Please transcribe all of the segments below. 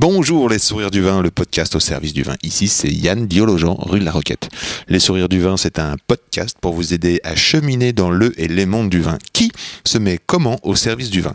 Bonjour les sourires du vin, le podcast au service du vin. Ici c'est Yann Diologen, rue de la Roquette. Les sourires du vin, c'est un podcast pour vous aider à cheminer dans le et les mondes du vin. Qui se met comment au service du vin?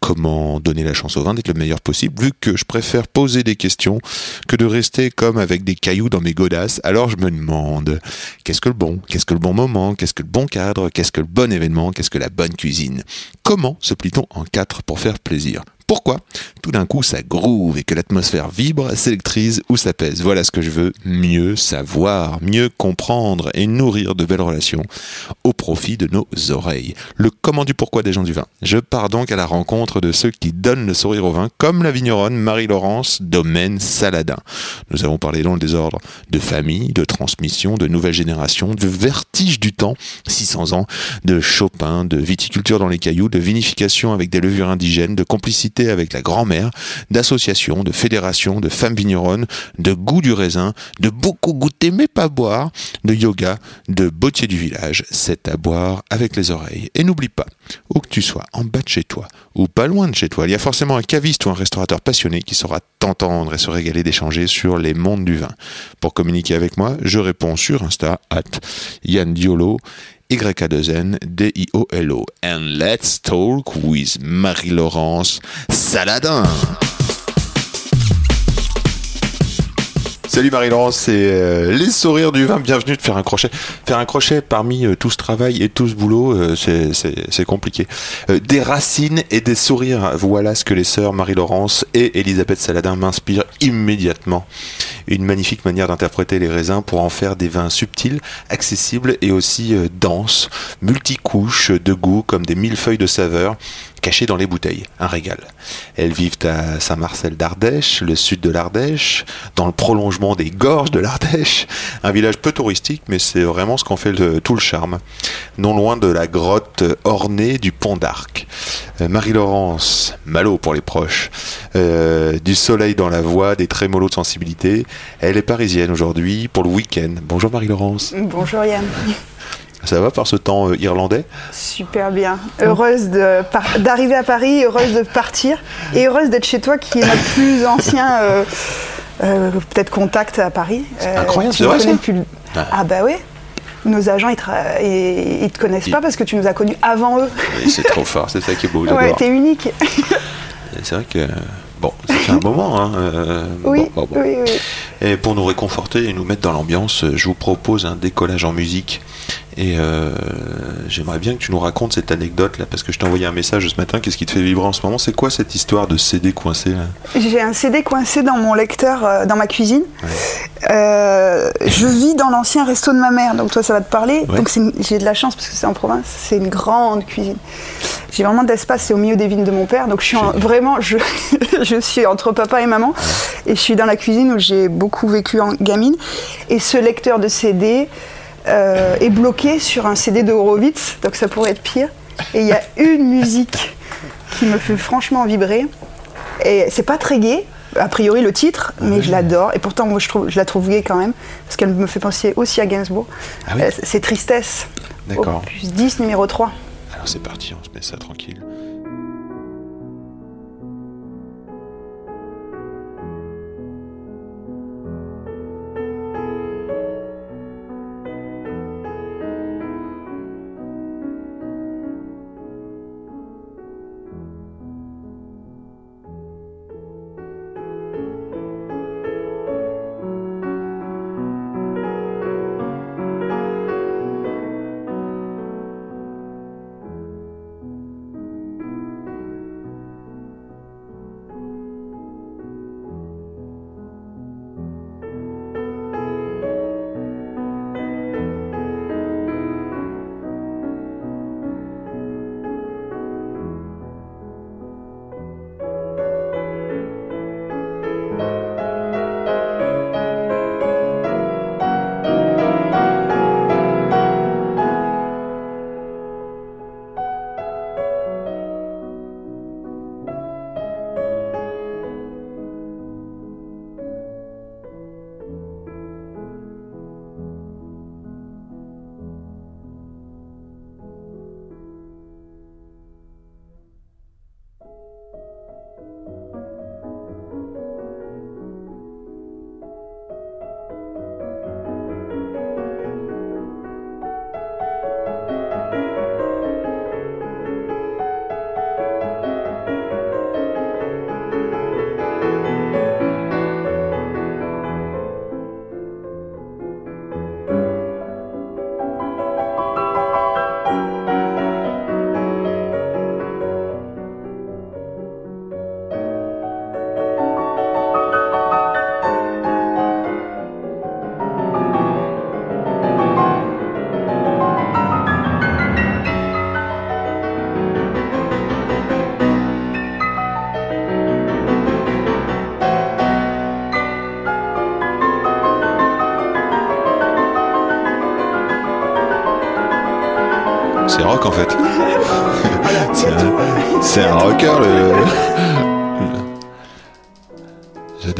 Comment donner la chance au vin d'être le meilleur possible, vu que je préfère poser des questions que de rester comme avec des cailloux dans mes godasses. Alors je me demande, qu'est-ce que le bon Qu'est-ce que le bon moment Qu'est-ce que le bon cadre Qu'est-ce que le bon événement Qu'est-ce que la bonne cuisine? Comment se plie-t-on en quatre pour faire plaisir? Pourquoi tout d'un coup ça groove et que l'atmosphère vibre, s'électrise ou s'apaise Voilà ce que je veux mieux savoir, mieux comprendre et nourrir de belles relations au profit de nos oreilles. Le comment du pourquoi des gens du vin. Je pars donc à la rencontre de ceux qui donnent le sourire au vin, comme la vigneronne Marie-Laurence Domaine Saladin. Nous avons parlé dans le désordre de famille, de transmission, de nouvelle génération, de vertige du temps, 600 ans, de Chopin, de viticulture dans les cailloux, de vinification avec des levures indigènes, de complicité avec la grand-mère, d'associations, de fédérations, de femmes vigneronnes, de goût du raisin, de beaucoup goûter mais pas boire, de yoga, de bottier du village. C'est à boire avec les oreilles. Et n'oublie pas, où que tu sois, en bas de chez toi, ou pas loin de chez toi, il y a forcément un caviste ou un restaurateur passionné qui saura t'entendre et se régaler d'échanger sur les mondes du vin. Pour communiquer avec moi, je réponds sur Insta, at Yann Diolo, Y-A-2-N, D-I-O-L-O. And let's talk with Marie-Laurence Saladin. Salut Marie-Laurence, c'est euh, les sourires du vin. Bienvenue de faire un crochet. Faire un crochet parmi euh, tout ce travail et tout ce boulot, euh, c'est- compliqué. Des racines et des sourires, voilà ce que les sœurs Marie-Laurence et Elisabeth Saladin m'inspirent immédiatement. Une magnifique manière d'interpréter les raisins pour en faire des vins subtils, accessibles et aussi denses, multicouches de goût comme des millefeuilles de saveurs cachés dans les bouteilles. Un régal. Elles vivent à Saint-Marcel d'Ardèche, le sud de l'Ardèche, dans le prolongement des gorges de l'Ardèche. Un village peu touristique, mais c'est vraiment ce qu'en fait tout le charme. Non loin de la grotte ornée du pont d'Arc. Euh, Marie-Laurence, Malo pour les proches, euh, du soleil dans la voix, des trémolos de sensibilité. Elle est parisienne aujourd'hui pour le week-end. Bonjour Marie-Laurence. Bonjour Yann, Ça va par ce temps euh, irlandais super bien. Heureuse d'arriver à Paris, heureuse de partir et heureuse d'être chez toi qui est notre plus ancien euh, euh, peut-être contact à Paris. Euh, incroyable, tu c'est vrai, ça Ah. Ah bah oui. Nos agents ils, tra- ils, ils te connaissent Ils- pas parce que tu nous as connus avant eux. Oui, C'est trop fort, c'est ça qui est beau. Ouais, t'es unique. C'est vrai que bon, ça fait un moment. Hein, euh, Oui, bon, bon, bon. oui, oui. Et pour nous réconforter et nous mettre dans l'ambiance, je vous propose un décollage en musique. Et euh, j'aimerais bien que tu nous racontes cette anecdote là, parce que je t'ai envoyé un message ce matin. Qu'est-ce qui te fait vibrer en ce moment? C'est quoi cette histoire de CD coincé J'ai un CD coincé dans mon lecteur, euh, dans ma cuisine. Euh, je vis dans l'ancien resto de ma mère, donc toi ça va te parler. Ouais. Donc j'ai de la chance parce que c'est en province, c'est une grande cuisine. J'ai vraiment d'espace, c'est au milieu des vignes de mon père, donc je suis en- vraiment, je, je suis entre papa et maman, et je suis dans la cuisine où j'ai beaucoup vécu en gamine. Et ce lecteur de CD euh, est bloqué sur un CD de Horowitz, donc ça pourrait être pire. Et il y a une musique qui me fait franchement vibrer. Et c'est pas très gai, a priori le titre, mais je l'adore. Et pourtant, moi, je, trouve, je la trouve gay quand même, parce qu'elle me fait penser aussi à Gainsbourg. Ah oui Euh, c'est Tristesse. D'accord. Opus 10, numéro 3. Alors c'est parti, on se met ça tranquille.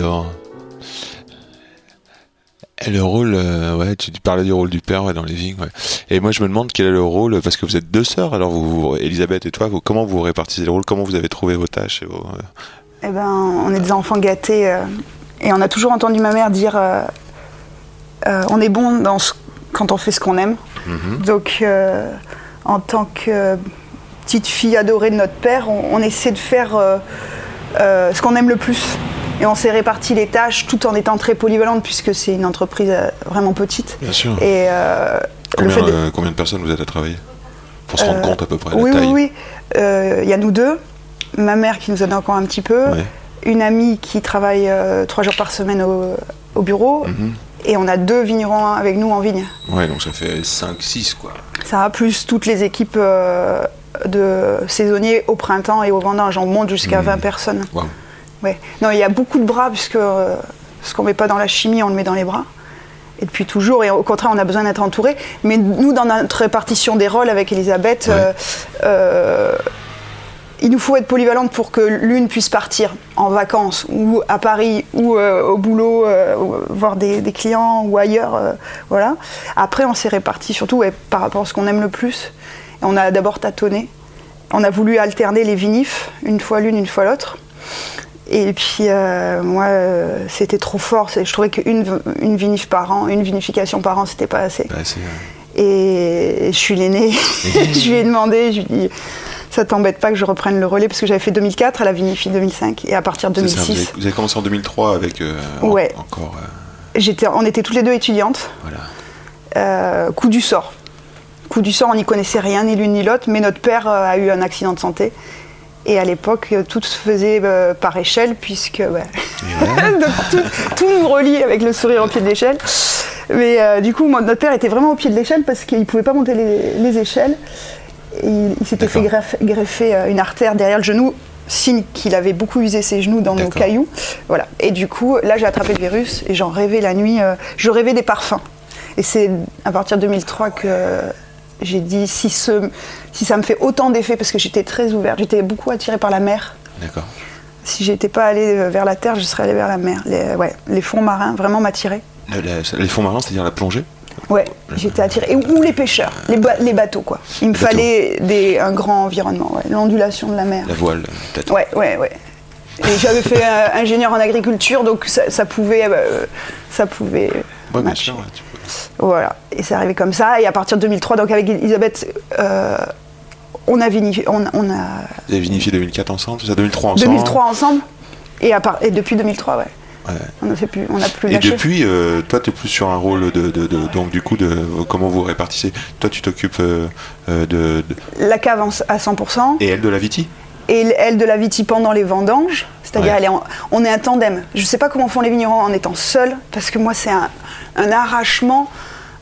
J'adore. Et le rôle, euh, ouais, tu parlais du rôle du père ouais, dans les vignes, ouais. Et moi, je me demande quel est le rôle, parce que vous êtes deux sœurs, alors vous, vous- Elisabeth et toi, vous, comment vous répartissez les rôles, comment vous avez trouvé vos tâches et vos, euh, Eh ben, on est des enfants gâtés euh, et on a toujours entendu ma mère dire on est bon dans ce- quand on fait ce qu'on aime. Donc, euh, en tant que petite fille adorée de notre père, on, on essaie de faire ce qu'on aime le plus. Et on s'est réparti les tâches tout en étant très polyvalente puisque c'est une entreprise euh, vraiment petite. Bien sûr. Et euh, le Combien, fait de- euh, combien de personnes vous êtes à travailler Pour se rendre compte à peu près de oui, la oui, taille. oui. Euh, Il y a nous deux, ma mère qui nous aide encore un petit peu, une amie qui travaille trois jours par semaine au, au bureau, Mhm. et on a deux vignerons avec nous en vigne. Ouais, donc ça fait 5-6 quoi. Ça a plus toutes les équipes euh, de saisonniers au printemps et au vendange. On monte jusqu'à Mhm. 20 personnes. Waouh. Ouais. Non, il y a beaucoup de bras puisque euh, ce qu'on met pas dans la chimie, on le met dans les bras. Et depuis toujours, et au contraire, on a besoin d'être entouré. Mais nous, dans notre répartition des rôles avec Elisabeth, Ouais. euh, euh, il nous faut être polyvalente pour que l'une puisse partir en vacances ou à Paris ou euh, au boulot, ou voir des, des clients ou ailleurs. voilà. Après, on s'est répartis surtout ouais, par rapport à ce qu'on aime le plus. Et on a d'abord tâtonné. On a voulu alterner les vinifs, une fois l'une, une fois l'autre. Et puis, euh, moi, euh, c'était trop fort. Je trouvais qu'une une vinif par an, une vinification par an, c'était pas assez. Bah, c'est, euh, Et je suis l'aînée. je lui ai demandé, je lui ai dit, ça t'embête pas que je reprenne le relais? Parce que j'avais fait 2004, elle a vinifié 2005. Et à partir de c'est ça, vous, 2006, avez, vous avez commencé en 2003 avec euh, en- Ouais. encore. j'étais, on était toutes les deux étudiantes. voilà. Coup du sort. Coup du sort, on n'y connaissait rien, ni l'une ni l'autre, mais notre père a eu un accident de santé. Et à l'époque, tout se faisait euh, par échelle, puisque ouais, donc, tout, tout nous relie avec le sourire au pied de l'échelle. Mais euh, du coup, moi, notre père était vraiment au pied de l'échelle parce qu'il ne pouvait pas monter les, les échelles. Et il, il s'était fait greffer, greffer, euh, une artère derrière le genou, signe qu'il avait beaucoup usé ses genoux dans nos cailloux. Voilà. Et du coup, là, j'ai attrapé le virus et j'en rêvais la nuit. euh, je rêvais des parfums. Et c'est à partir de 2003 que j'ai dit si, ce, si ça me fait autant d'effet, parce que j'étais très ouverte, j'étais beaucoup attirée par la mer. D'accord. Si j'étais pas allée euh, vers la terre, je serais allée vers la mer. Les, ouais, les fonds marins vraiment m'attiraient. La- les fonds marins, c'est-à-dire la plongée Ouais, j'étais attirée. Et, ou les pêcheurs, les, ba- les bateaux, quoi. Il me fallait des, un grand environnement, ouais, l'ondulation de la mer. La voile, euh, peut-être Ouais, ouais, ouais. Et j'avais fait euh, ingénieur en agriculture, donc ça, ça pouvait, euh, ça pouvait. Ouais, bien matcher. sûr. ouais, tu peux- Voilà, et c'est arrivé comme ça. Et à partir de 2003, donc avec Elisabeth, euh, on a vinifié, on, on a Vous avez vinifié 2004 ensemble, c'est ça 2003 ensemble 2003 ensemble. Et, à part, et depuis 2003, ouais. Ouais. On n'a plus, on a plus Et lâché. depuis, euh, toi, tu es plus sur un rôle de, de- de- donc du coup de comment vous répartissez? Toi, tu t'occupes euh, de, de- La cave à 100%. et elle de la viti? Et elle de la viti pendant les vendanges. C'est-à-dire, Ouais. on est un tandem. Je ne sais pas comment font les vignerons en étant seuls, parce que moi, c'est un, un arrachement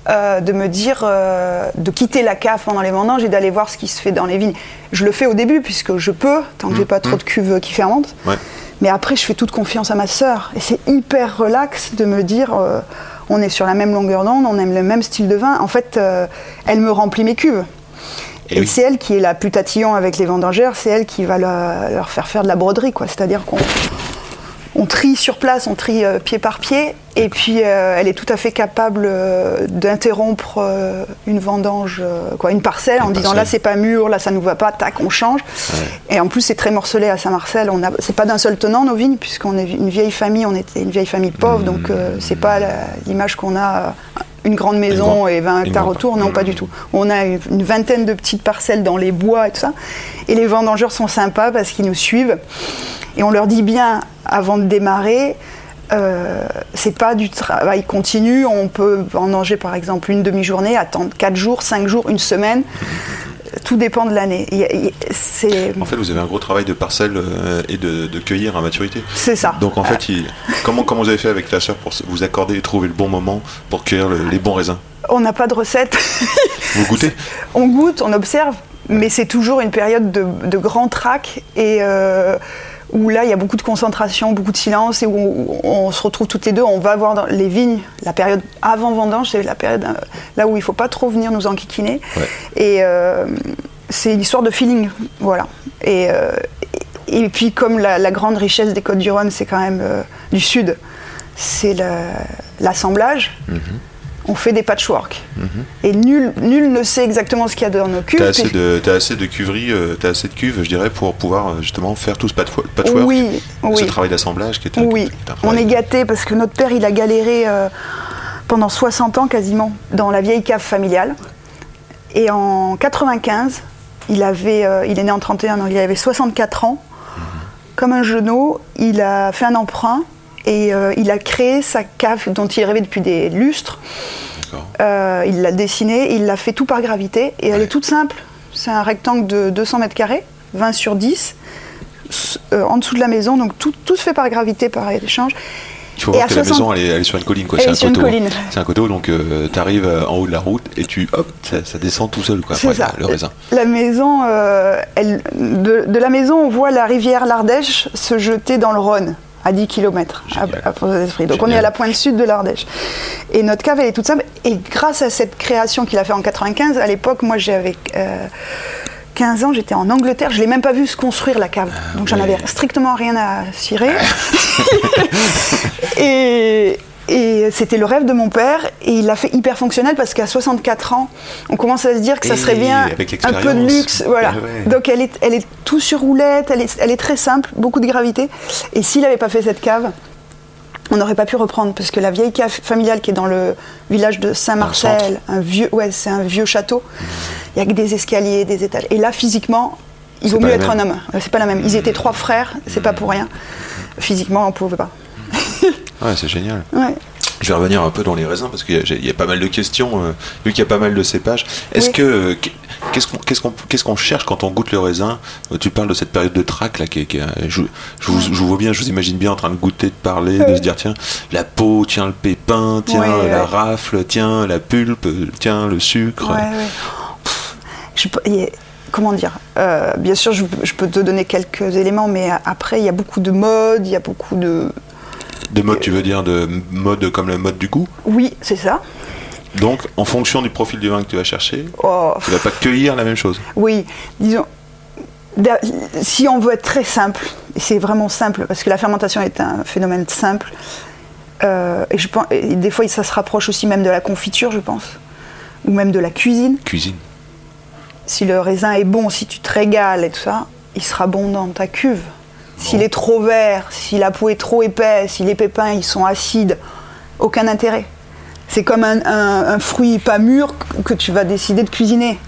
euh, de me dire euh, de quitter la cave pendant les vendanges et d'aller voir ce qui se fait dans les vignes. Je le fais au début, puisque je peux, tant que j'ai pas trop de cuves qui fermentent. Mmh. Ouais. Mais après, je fais toute confiance à ma sœur. Et c'est hyper relax de me dire, euh, on est sur la même longueur d'onde, on aime le même style de vin. En fait, elle me remplit mes cuves. Et Et, oui. c'est elle qui est la plus tatillon avec les vendangères, c'est elle qui va leur, leur faire faire de la broderie, quoi. C'est-à-dire qu'on on trie sur place, on trie euh, pied par pied, et puis euh, elle est tout à fait capable euh, d'interrompre une vendange, quoi, une parcelle, en disant là c'est pas mûr, là ça nous va pas, tac, on change. Et en plus c'est très morcelé à Saint-Marcel. On a, c'est pas d'un seul tenant nos vignes, puisqu'on est une vieille famille, on était une vieille famille pauvre, donc euh, c'est pas la- l'image qu'on a. une grande maison et 20 une hectares autour, non, pas du tout. On a une vingtaine de petites parcelles dans les bois et tout ça. Et les vendangeurs sont sympas parce qu'ils nous suivent. Et on leur dit bien avant de démarrer, euh, c'est pas du travail continu. On peut vendanger par exemple une demi-journée, attendre 4 jours, 5 jours, une semaine. Tout dépend de l'année. En fait, vous avez un gros travail de parcelle euh, et de, de cueillir à maturité. c'est ça. Donc en fait, il- comment, comment vous avez fait avec ta sœur pour vous accorder et trouver le bon moment pour cueillir le- les bons raisins? On n'a pas de recette. Vous goûtez? On goûte, on observe, mais c'est toujours une période de, de grand trac et euh, où là il y a beaucoup de concentration, beaucoup de silence et où on, on se retrouve toutes les deux. On va voir dans les vignes, la période avant vendange, c'est la période euh, là où il faut pas trop venir nous enquiquiner. Ouais. Et euh, c'est une histoire de feeling, voilà. Et, euh, et, et puis comme la, la grande richesse des Côtes du Rhône, c'est quand même euh, du sud, c'est l'assemblage. Mhm. On fait des patchwork. Et nul, nul ne sait exactement ce qu'il y a dans nos cuves. Assez, de, t'as assez de euh, t'as assez de cuves, je dirais, pour pouvoir euh, justement faire tout ce patchwo- patchwork, Oui, ce oui. travail d'assemblage qui est un, Oui, qui est un on est gâté parce que notre père, il a galéré euh, pendant 60 ans quasiment dans la vieille cave familiale. Et en 95, il, avait, euh, il est né en 31, donc il avait 64 ans. Comme un genou, il a fait un emprunt et euh, il a créé sa cave dont il rêvait depuis des lustres. Euh, il l'a dessinée, il l'a fait tout par gravité et elle est toute simple. C'est un rectangle de 200 mètres carrés, 20 sur 10, s- euh, en dessous de la maison. Donc tout, tout se fait par gravité, par échange. Il faut Et voir que la 60 maison, elle est, elle est sur une colline, quoi. Elle C'est est un sur une coteau. colline. C'est un coteau, donc tu arrives en haut de la route et tu, hop, ça, ça descend tout seul, quoi. Après, ça. le raisin. La maison, euh, elle- de, de la maison, on voit la rivière l'Ardèche se jeter dans le Rhône à 10 km à, à. Donc on est à la pointe sud de l'Ardèche. Et notre cave, elle est toute simple. Et grâce à cette création qu'il a fait en 95, à l'époque, moi j'avais euh, 15 ans, j'étais en Angleterre, je l'ai même pas vu se construire la cave. Donc j'en Ah ouais. avais strictement rien à cirer. et et c'était le rêve de mon père et il l'a fait hyper fonctionnel parce qu'à 64 ans, on commence à se dire que ça Et serait bien un peu de luxe, voilà. Ah ouais. Donc elle est, elle est tout sur roulette, elle est, elle est très simple, beaucoup de gravité. Et s'il n'avait pas fait cette cave, on n'aurait pas pu reprendre parce que la vieille cave familiale qui est dans le village de Saint-Marcel, un vieux, ouais, c'est un vieux château. Il y a que des escaliers, des étages. Et là, physiquement, il vaut mieux être même. un homme. C'est pas la même. Ils étaient trois frères, c'est pas pour rien. Physiquement, on pouvait pas. Ouais, c'est génial. Ouais. Je vais revenir un peu dans les raisins parce qu'il y, a- il y a pas mal de questions, euh, vu qu'il y a pas mal de cépages. Est-ce Oui. que euh, qu'est-ce qu'on qu'est-ce qu'on qu'est-ce qu'on cherche quand on goûte le raisin? Euh, Tu parles de cette période de trac là, qui, qui je, je vous, je vous vois bien, je vous imagine bien en train de goûter, de parler, de se dire tiens la peau, tiens le pépin, tiens la rafle, tiens la pulpe, tiens le sucre. Pff, je comment dire Euh, Bien sûr, je, je peux te donner quelques éléments, mais après, il y a beaucoup de modes, il y a beaucoup de. De mode, tu veux dire de mode comme le mode du goût. Oui, c'est ça. Donc en fonction du profil du vin que tu vas chercher, Oh, tu vas pas cueillir la même chose. Oui, disons, si on veut être très simple, et c'est vraiment simple, parce que la fermentation est un phénomène simple, euh, et, je pense, et des fois ça se rapproche aussi même de la confiture, je pense, ou même de la cuisine. Cuisine. Si le raisin est bon, si tu te régales et tout ça, il sera bon dans ta cuve. S'il est trop vert, si la peau est trop épaisse, si les pépins ils sont acides, aucun intérêt. C'est comme un, un- un fruit pas mûr que tu vas décider de cuisiner.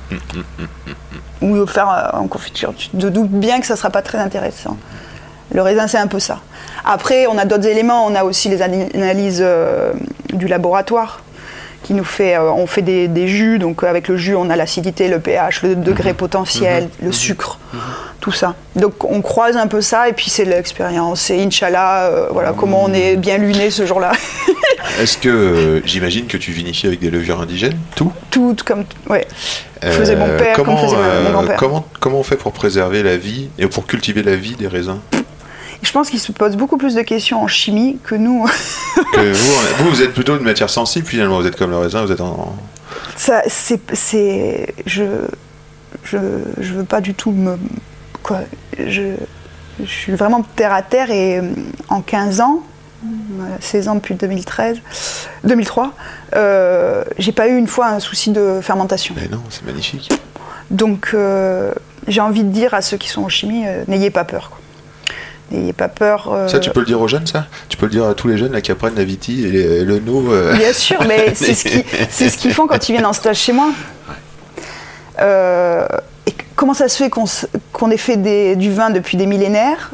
Ou de faire euh, en confiture. Tu te doutes bien que ça ne sera pas très intéressant. Le raisin, c'est un peu ça. Après, on a d'autres éléments. On a aussi les ana- analyses euh, du laboratoire qui nous fait, euh, on fait des, des jus, donc avec le jus on a l'acidité, le pH, le degré potentiel, le sucre, tout ça. Donc on croise un peu ça et puis c'est l'expérience. Et Inch'Allah, euh, voilà comment on est bien luné ce jour-là. Est-ce que euh, j'imagine que tu vinifies avec des levures indigènes, tout? Tout comme, ouais. Faisait mon Euh, père, comme comment, faisait mon- mon euh, grand-père. Comment, comment on fait pour préserver la vie et pour cultiver la vie des raisins? Je pense qu'ils se posent beaucoup plus de questions en chimie que nous. Que vous, vous, vous êtes plutôt une matière sensible finalement, vous êtes comme le raisin, vous êtes en... Ça, c'est, c'est, je, je, je veux pas du tout me, quoi, je, je suis vraiment terre à terre et euh, en 15 ans, euh, 16 ans depuis 2013, 2003, euh, j'ai pas eu une fois un souci de fermentation. Mais non, c'est magnifique. Donc, euh, j'ai envie de dire à ceux qui sont en chimie, euh, n'ayez pas peur. quoi. N'ayez pas peur. euh, Ça, tu peux le dire aux jeunes, ça? Tu peux le dire à tous les jeunes là, qui apprennent la viti et, les- et le no euh, Bien sûr, mais c'est ce qu'ils font quand ils viennent en stage chez moi. Euh, comment ça se fait qu'on ait fait des- du vin depuis des millénaires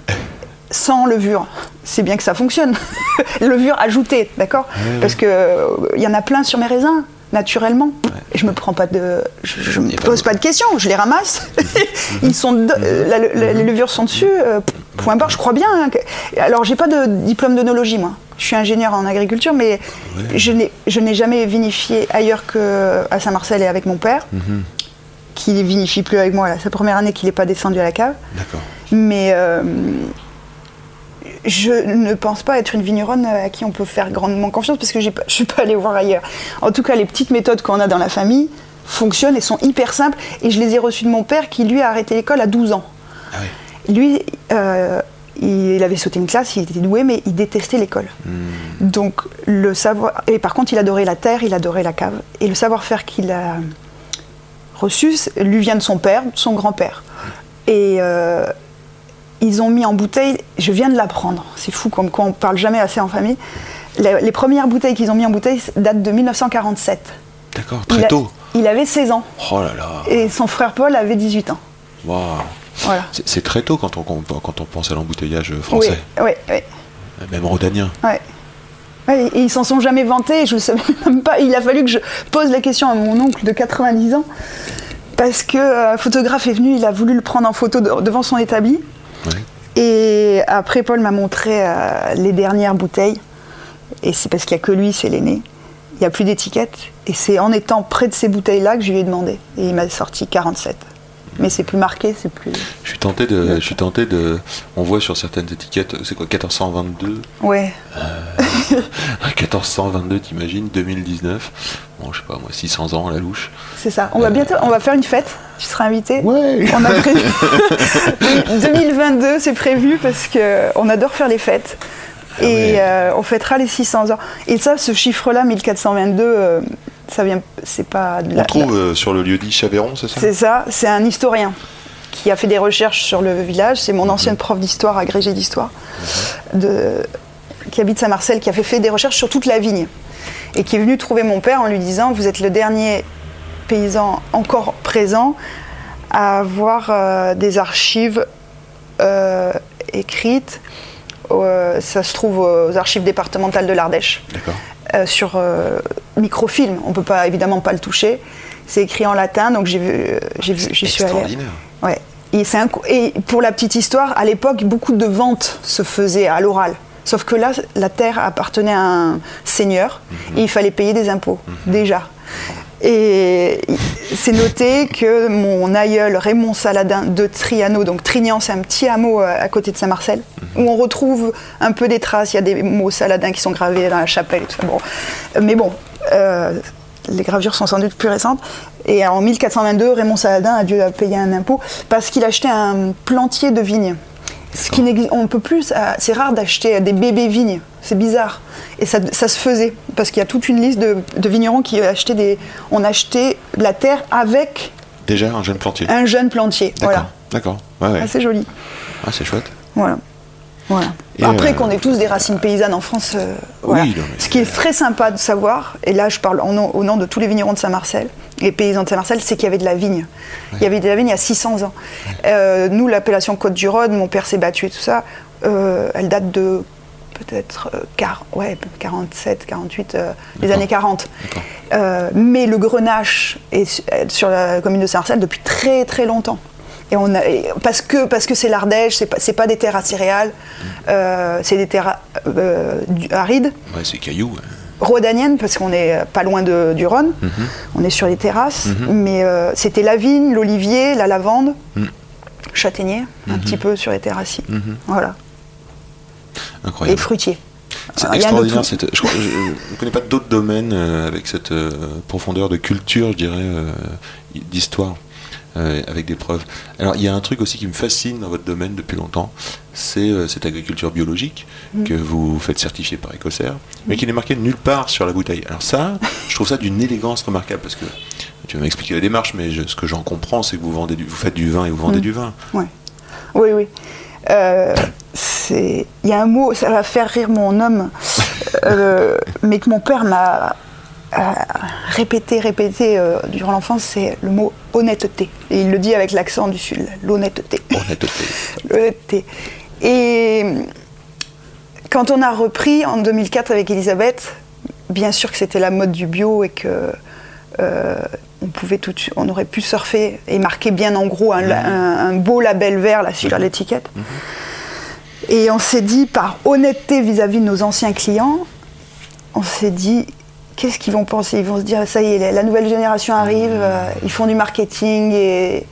sans levure? C'est bien que ça fonctionne. levure ajoutée, d'accord? Parce que euh, il y en a plein sur mes raisins, naturellement. Et je me prends pas de, je, je me Y a pas pose pas de questions, je les ramasse. Ils sont, de- euh, la- la- les levures sont dessus. euh, point barre. Je crois bien. hein, que- Alors j'ai pas de diplôme d'œnologie moi. Je suis ingénieur en agriculture, mais je n'ai je n'ai jamais vinifié ailleurs que à Saint-Marcel et avec mon père, qui vinifie plus avec moi. C'est la première année qu'il n'est pas descendu à la cave. D'accord. Mais euh, je ne pense pas être une vigneronne à qui on peut faire grandement confiance parce que je suis pas allée voir ailleurs. En tout cas, les petites méthodes qu'on a dans la famille fonctionnent et sont hyper simples. Et je les ai reçues de mon père qui, lui, a arrêté l'école à 12 ans. Ah oui. Lui, euh, il avait sauté une classe, il était doué, mais il détestait l'école. Donc, le savoir. Et par contre, il adorait la terre, il adorait la cave. Et le savoir-faire qu'il a reçu lui vient de son père, de son grand-père. Et euh, ils ont mis en bouteille, je viens de l'apprendre, c'est fou comme quoi on parle jamais assez en famille. Les, les premières bouteilles qu'ils ont mis en bouteille datent de 1947. D'accord, Il très a- tôt. Il avait 16 ans Oh là là. et son frère Paul avait 18 ans. Waouh. Voilà. C'est c'est très tôt quand on, quand on pense à l'embouteillage français, Oui, oui, oui. même rhodanien. Ouais. Ouais, et ils s'en sont jamais vantés, je ne savais même pas. Il a fallu que je pose la question à mon oncle de 90 ans, parce que euh, un photographe est venu, il a voulu le prendre en photo de- devant son établi. Ouais. Et après, Paul m'a montré euh, les dernières bouteilles, et c'est parce qu'il n'y a que lui, c'est l'aîné. Il n'y a plus d'étiquette, et c'est en étant près de ces bouteilles-là que je lui ai demandé. Et il m'a sorti 47. Mais c'est plus marqué, c'est plus. Je suis tenté de, je suis tenté de, on voit sur certaines étiquettes, c'est quoi, 1422, Ouais. 1422, t'imagines, 2019. Bon, je sais pas, moi, 600 ans à la louche. C'est ça. On va bientôt, on va faire une fête. Tu seras invité. Ouais. On a prévu. 2022, c'est prévu parce que on adore faire les fêtes. Et ouais. euh, on fêtera les 600 ans. Et ça, ce chiffre-là, 1422, euh, ça vient, c'est pas. de On trouve euh, sur le lieu dit Chaveyron, c'est ça C'est ça. C'est un historien qui a fait des recherches sur le village. C'est mon ancienne prof d'histoire, agrégée d'histoire, de, qui habite Saint-Marcel, qui a fait, fait des recherches sur toute la vigne et qui est venu trouver mon père en lui disant Vous êtes le dernier paysan encore présent à avoir euh, des archives euh, écrites. euh, ça se trouve aux archives départementales de l'Ardèche. Euh, sur euh, microfilm. On peut pas évidemment pas le toucher. C'est écrit en latin, donc j'ai vu, euh, j'ai vu, j'y suis allée. Extraordinaire. Ouais. Et, c'est un et pour la petite histoire, à l'époque, beaucoup de ventes se faisaient à l'oral. Sauf que là, la terre appartenait à un seigneur et il fallait payer des impôts, déjà. Et c'est noté que mon aïeul Raymond Saladin de Triano, donc Trignan, c'est un petit hameau euh, à côté de Saint-Marcel, où on retrouve un peu des traces. Il y a des mots Saladin qui sont gravés dans la chapelle et tout ça. Bon. Mais bon, euh, les gravures sont sans doute plus récentes. Et en 1422, Raymond Saladin a dû payer un impôt parce qu'il achetait un plantier de vignes. Ce qui n'existe- on peut plus, c'est rare d'acheter des bébés vignes, c'est bizarre. Et ça, ça se faisait parce qu'il y a toute une liste de, de vignerons qui achetaient des, on achetait la terre avec Déjà un jeune plantier. un jeune plantier. Voilà, D'accord. Ouais, ouais. assez joli. Ah, c'est chouette. Voilà. Voilà. Et, Après euh, qu'on ait tous des racines paysannes en France, euh, Oui, voilà. non, mais- ce qui est très sympa de savoir, et là je parle en nom- au nom de tous les vignerons de Saint-Marcel, les paysans de Saint-Marcel, c'est qu'il y avait de la vigne. Il y avait de la vigne il y a 600 ans. Euh, nous, l'appellation Côte du Rhône, mon père s'est battu et tout ça, euh, elle date de peut-être euh, ouais, 47, 48, euh, les années 40. D'accord. Euh, mais le grenache est su- est sur la commune de Saint-Marcel depuis très très longtemps. Et on a, et parce que parce que c'est l'Ardèche, c'est pas c'est pas des terres à céréales, euh, c'est des terres arides, Ouais, c'est caillou. ouais. Rhodaniennes parce qu'on est pas loin de, du Rhône, on est sur les terrasses, mais euh, c'était la vigne, l'olivier, la lavande, châtaignier, un petit peu sur les terrasses. Voilà, et Incroyable. fruitier. C'est extraordinaire. cette- Je ne connais pas d'autres domaines euh, avec cette euh, profondeur de culture, je dirais, euh, d'histoire, euh, avec des preuves. Alors, il y a un truc aussi qui me fascine dans votre domaine depuis longtemps, c'est euh, cette agriculture biologique Mm. que vous faites certifier par Écossaire, mais qui n'est marqué nulle part sur la bouteille. Alors ça, je trouve ça d'une élégance remarquable parce que tu vas m'expliquer la démarche, mais je- ce que j'en comprends, c'est que vous vendez, du, vous faites du vin et vous vendez Mm. du vin. Ouais. Oui, oui. Euh, c'est- Il y a un mot, ça va faire rire mon homme, euh, mais que mon père m'a répété, répété euh, durant l'enfance, c'est le mot honnêteté. Et il le dit avec l'accent du sud, l'honnêteté. Honnêteté. L'honnêteté. Et quand on a repris en 2004 avec Elisabeth, bien sûr que c'était la mode du bio et que euh, on pouvait tout, on aurait pu surfer et marquer bien en gros un, un beau label vert là, sur l'étiquette. Et on s'est dit, par honnêteté vis-à-vis de nos anciens clients, on s'est dit, qu'est-ce qu'ils vont penser? Ils vont se dire, ça y est, la- nouvelle génération arrive, euh, ils font du marketing. Et...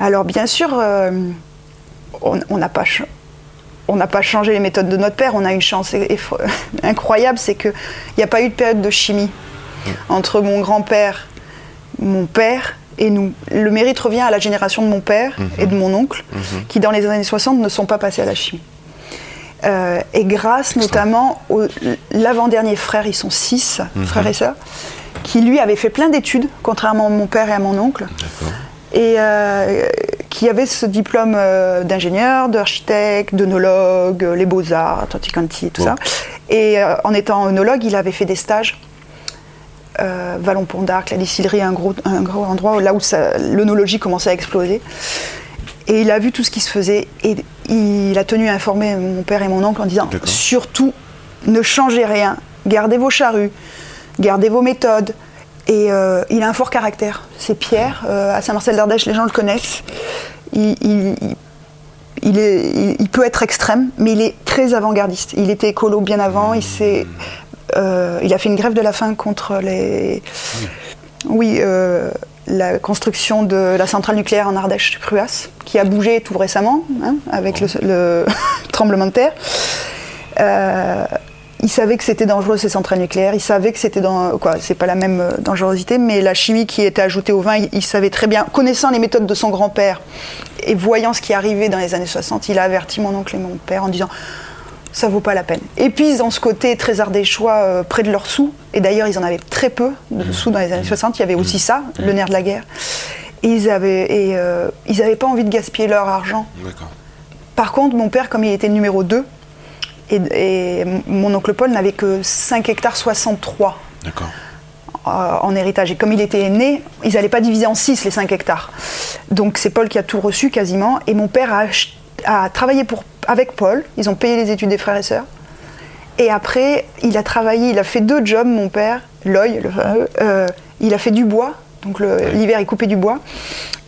Alors bien sûr, euh, on n'a pas... ch- on n'a pas changé les méthodes de notre père. On a une chance incroyable, c'est qu'il n'y a pas eu de période de chimie entre mon grand-père, mon père et nous. Le mérite revient à la génération de mon père et de mon oncle, qui dans les années 60 ne sont pas passés à la chimie. Euh, et grâce notamment au l'avant-dernier frère, ils sont six frères et sœurs, qui lui avait fait plein d'études, contrairement à mon père et à mon oncle, et euh, qui avait ce diplôme euh, d'ingénieur, d'architecte, d'œnologue, les beaux-arts, Tanti Quanti, tout ça. Et en étant œnologue, il avait fait des stages. Euh, Vallon-Pont d'Arc, la distillerie, un gros, un gros endroit là où l'œnologie commençait à exploser. Et il a vu tout ce qui se faisait et il a tenu à informer mon père et mon oncle en disant surtout ne changez rien, gardez vos charrues, gardez vos méthodes. Et euh, il a un fort caractère. C'est Pierre, euh, à Saint-Marcel d'Ardèche, les gens le connaissent. Il, il- il- il est- il- il peut être extrême, mais il est très avant-gardiste. Il était écolo bien avant. Il, s'est- euh, il a fait une grève de la faim contre les. Oui, euh, la construction de la centrale nucléaire en Ardèche, Cruas, qui a bougé tout récemment, hein, avec le, le tremblement de terre. Euh, il savait que c'était dangereux ces centrales nucléaires, il savait que c'était dans quoi, c'est pas la même euh, dangerosité, mais la chimie qui était ajoutée au vin, il savait très bien, connaissant les méthodes de son grand-père et voyant ce qui arrivait dans les années 60, il a averti mon oncle et mon père en disant ça vaut pas la peine. Et puis dans ce côté très ardéchois, euh, près de leurs sous, et d'ailleurs ils en avaient très peu de sous dans les années 60, il y avait aussi ça, le nerf de la guerre. Et ils avaient, et, euh, ils avaient pas envie de gaspiller leur argent. Par contre, mon père, comme il était numéro 2, et, mon oncle Paul n'avait que 5 hectares 63 D'accord. euh, en héritage. Et comme il était né, ils n'allaient pas diviser en 6 les 5 hectares. Donc c'est Paul qui a tout reçu quasiment. Et mon père a, a travaillé pour, avec Paul. Ils ont payé les études des frères et sœurs. Et après, il a travaillé, il a fait deux jobs, mon père, l'œil, le fameux. Euh, il a fait du bois. Donc l'hiver, il coupait du bois.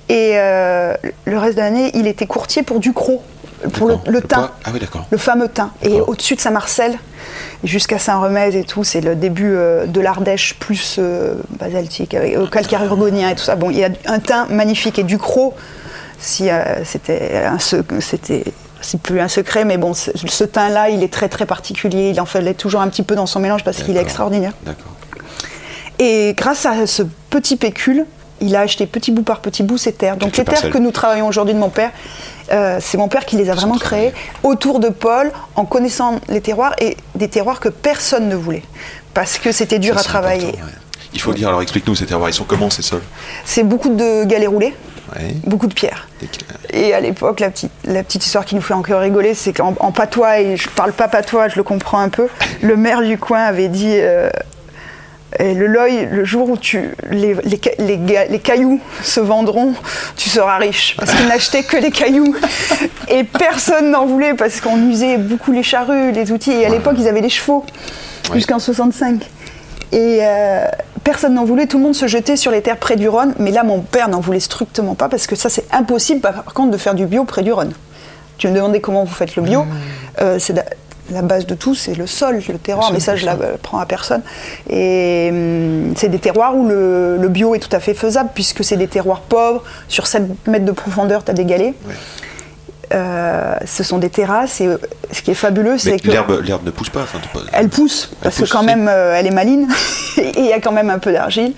Et euh, le reste de l'année, il était courtier pour Ducrot, pour le, le thym Ah oui, le fameux thym. Et au-dessus de Saint-Marcel, jusqu'à Saint-Remez et tout, c'est le début euh, de l'Ardèche plus euh, basaltique, avec calcaire urgonien et tout ça. Bon, il y a un thym magnifique et du croc, si c'était un sec- c'était c'est plus un secret, mais bon, ce, thym-là, il est très très particulier. Il en fallait toujours un petit peu dans son mélange parce qu'il est extraordinaire. D'accord. Et grâce à ce petit pécule, il a acheté petit bout par petit bout ces terres. Donc les terres parcelles. que nous travaillons aujourd'hui de mon père, euh, c'est mon père qui les a vraiment créées autour de Paul, en connaissant les terroirs et des terroirs que personne ne voulait. Parce que c'était dur Ça, à travailler. ouais. Il faut le dire, alors explique-nous ces terroirs, ils sont comment ces sols? C'est beaucoup de galets roulés, Ouais. beaucoup de pierres. Des- Et à l'époque, la petite, la petite histoire qui nous fait encore rigoler, c'est qu'en en patois, et je parle pas patois, je le comprends un peu, le maire du coin avait dit euh, Et le loy, le jour où tu, les, les les cailloux se vendront, tu seras riche. Parce qu'il n'achetait que les cailloux. Et personne n'en voulait parce qu'on usait beaucoup les charrues, les outils. Et à l'époque, ils avaient les chevaux, jusqu'en 65. Et euh, personne n'en voulait, tout le monde se jetait sur les terres près du Rhône. Mais là, mon père n'en voulait strictement pas parce que ça, c'est impossible, par contre, de faire du bio près du Rhône. Tu me demandais comment vous faites le bio. Euh, c'est la, base de tout, c'est le sol, le terroir. mais ça, je le sol. l'apprends à personne. Et hum, c'est des terroirs où le, le bio est tout à fait faisable puisque c'est des terroirs pauvres. Sur 7 mètres de profondeur, tu as des galets. Euh, ce sont des terrasses et euh, ce qui est fabuleux, c'est que l'herbe, l'herbe ne pousse pas. enfin, pas- elle pousse parce pousse, que quand même euh, elle est maline et il y a quand même un peu d'argile.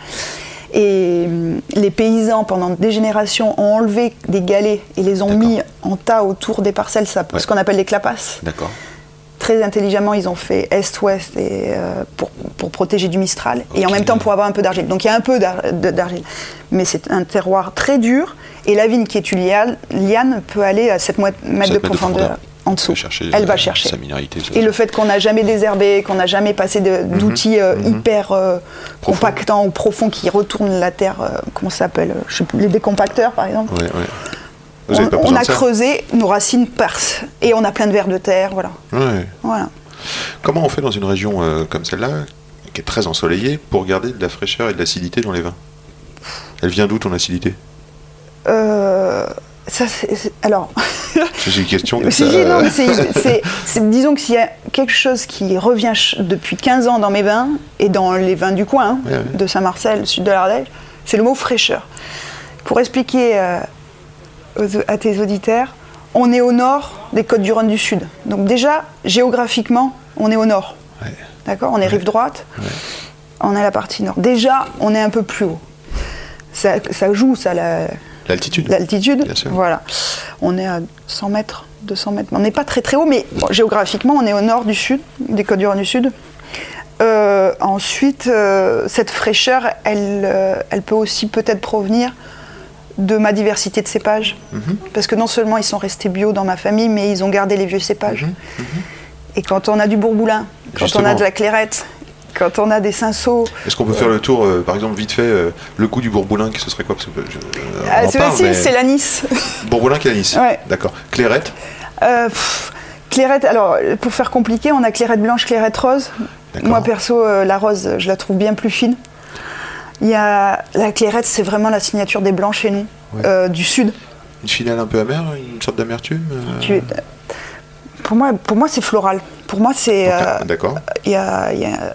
Et hum, les paysans pendant des générations ont enlevé des galets et les ont mis en tas autour des parcelles, ça, Ouais. ce qu'on appelle les clapasses. D'accord. Très intelligemment, ils ont fait est-ouest et, euh, pour, pour protéger du Mistral et en même temps pour avoir un peu d'argile. Donc il y a un peu d'argile. Mais c'est un terroir très dur et la vigne qui est une liane, peut aller à 7 mètres de profondeur en dessous. Elle va chercher, Elle va euh, chercher. sa minéralité. Et le fait qu'on n'a jamais désherbé, qu'on n'a jamais passé de- d'outils euh, hyper euh, Profond. compactants ou profonds qui retournent la terre, euh, comment ça s'appelle Les décompacteurs par exemple. Ouais, ouais. On, pas on besoin a creusé, nos racines percent et on a plein de vers de terre, voilà. Ouais. voilà. Comment on fait dans une région euh, comme celle-là, qui est très ensoleillée, pour garder de la fraîcheur et de l'acidité dans les vins? Elle vient d'où ton acidité? Euh, ça, c'est- c'est- alors, C'est une question comme Si, ça. si, non, euh, mais c'est- disons que s'il y a quelque chose qui revient depuis 15 ans dans mes vins, et dans les vins du coin, hein, Ouais, ouais. de Saint-Marcel, sud de l'Ardèche, c'est le mot fraîcheur. Pour expliquer euh, aux- à tes auditeurs, on est au nord des côtes du Rhône du Sud. Donc déjà, géographiquement, on est au nord. Ouais. D'accord On est rive droite, on est à la partie nord. Déjà, on est un peu plus haut. Ça, ça joue, ça, la- L'altitude. l'altitude. Bien sûr. Voilà. On est à 100 mètres, 200 mètres. On n'est pas très très haut, mais bon, géographiquement, on est au nord du sud, des côtes du Rhône du Sud. Euh, ensuite, euh, cette fraîcheur, elle, euh, elle peut aussi peut-être provenir de ma diversité de cépages. Mhm. Parce que non seulement ils sont restés bio dans ma famille, mais ils ont gardé les vieux cépages. Et quand on a du bourboulin, quand on Mhm. A de la clairette, quand on a des cinceaux, Est-ce qu'on peut faire le tour, euh, par exemple, vite fait, euh, le goût du bourboulin, ce serait quoi Parce que, je- euh, Ah, c'est mais- l'anis. Bourboulin qui est. Ouais. D'accord. Clairette Euh, pff, clairette, alors pour faire compliqué, on a clairette blanche, clairette rose. Moi perso, euh, la rose, je la trouve bien plus fine. Il y a la clairette, c'est vraiment la signature des blancs chez nous, Ouais. euh, du sud. Une finale un peu amère, une sorte d'amertume euh, pour moi, pour moi c'est floral. Pour moi, c'est. euh, D'accord. il y a- y a-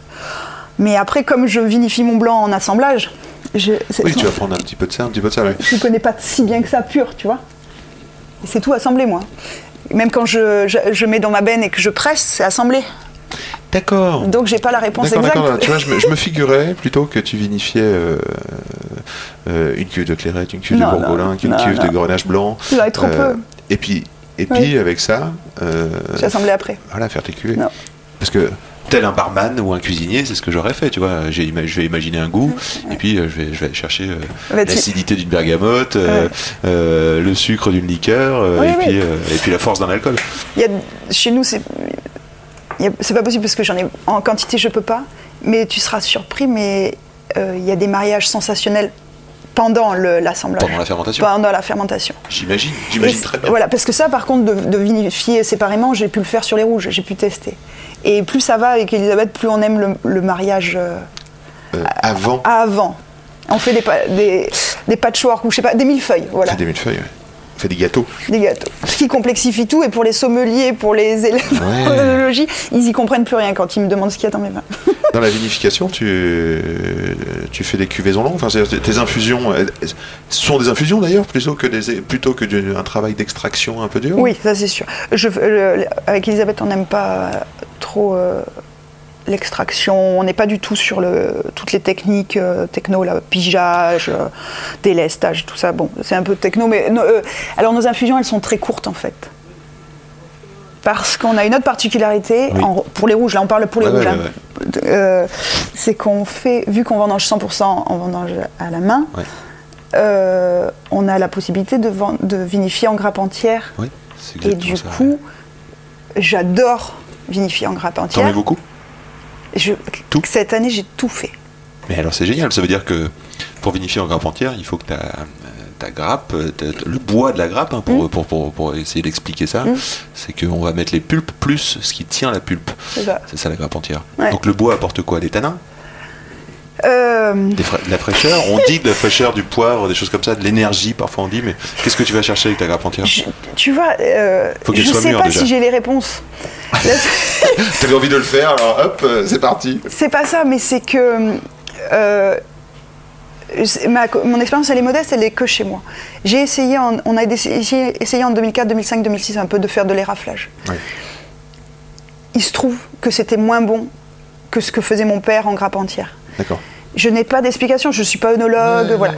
Mais après, comme je vinifie mon blanc en assemblage, je Oui, tu vas prendre un petit peu de ça, un petit peu de ça, oui. je ne connais pas si bien que ça pur, tu vois. C'est tout assemblé, moi. Même quand je, je, je mets dans ma benne et que je presse, c'est assemblé. D'accord. Donc j'ai pas la réponse exacte. d'accord. Tu vois, je me, je me figurais plutôt que tu vinifiais euh, euh, une cuve de clairette, une cuve Non, de non, bourgolin, une non, cuve de grenache blanc. J'aurais trop peu. Et puis, et puis Oui. avec ça, euh, J'ai assemblé après. voilà, faire tes. Non. Parce que tel un barman ou un cuisinier, c'est ce que j'aurais fait, tu vois. J'ai je vais imaginer un goût, et puis euh, je, vais, je vais chercher euh, tu- l'acidité d'une bergamote, euh, Ouais. euh, le sucre d'une liqueur, euh, Oui, et, oui. Puis, euh, et puis la force d'un alcool. Il y a, chez nous, c'est c'est pas possible parce que j'en ai en quantité, je peux pas. Mais tu seras surpris, mais euh, il y a des mariages sensationnels pendant l'assemblage. Pendant la fermentation. Pendant la fermentation. J'imagine, j'imagine très bien. Voilà, parce que ça, par contre, de, de vinifier séparément, j'ai pu le faire sur les rouges, j'ai pu tester. Et plus ça va avec Elisabeth, plus on aime le, le mariage euh, Euh, avant, avant. On fait des, des, des patchwork ou je sais pas, des millefeuilles, voilà, des millefeuilles, ouais. On fait des gâteaux. des gâteaux. Ce qui complexifie tout, et pour les sommeliers, pour les élèves Ouais. en œnologie, ils y comprennent plus rien quand ils me demandent ce qu'il y a dans mes vins. Dans la vinification, tu, tu fais des cuvaisons longues. Enfin, tes infusions elles sont des infusions d'ailleurs, plutôt que des, plutôt que un travail d'extraction un peu dur? Oui, ça c'est sûr. Je, euh, avec Elisabeth, on n'aime pas trop euh, l'extraction. On n'est pas du tout sur le, toutes les techniques euh, techno, là, pigeage, euh, délestage, tout ça. Bon, c'est un peu techno, mais no- euh, alors nos infusions, elles sont très courtes en fait. Parce qu'on a une autre particularité, Oui. en- pour les rouges, là on parle pour les Ouais, rouges, ouais, hein. Euh, c'est qu'on fait, vu qu'on vendange 100% en vendange à la main, euh, on a la possibilité de, de vinifier en grappe entière. Oui, c'est Et du ça, coup, j'adore vinifier en grappe T'en entière. mets beaucoup? Je- Tout Cette année, j'ai tout fait. Mais alors c'est génial, ça veut dire que pour vinifier en grappe entière, il faut que ta, ta grappe, ta- le bois de la grappe, hein, pour, Mm. pour, pour, pour essayer d'expliquer ça, Mm. c'est qu'on va mettre les pulpes plus ce qui tient la pulpe. C'est ça. C'est ça la grappe entière. Ouais. Donc le bois apporte quoi? Des tanins? Euh, des fra- de la fraîcheur? On dit de la fraîcheur, du poivre, des choses comme ça, de l'énergie parfois on dit, mais qu'est-ce que tu vas chercher avec ta grappe entière? Je- tu vois, euh, Faut je soit sais mûre, pas déjà. si j'ai les réponses. T'avais envie de le faire, alors hop, euh, c'est parti. c'est pas ça, mais c'est que euh, ma- mon expérience, elle est modeste, elle est que chez moi. J'ai essayé, en- on a essayé, essayé en 2004, 2005, 2006 un peu de faire de l'éraflage. Il se trouve que c'était moins bon que ce que faisait mon père en grappe entière. D'accord. Je n'ai pas d'explication, je ne suis pas œnologue, Ouais. voilà.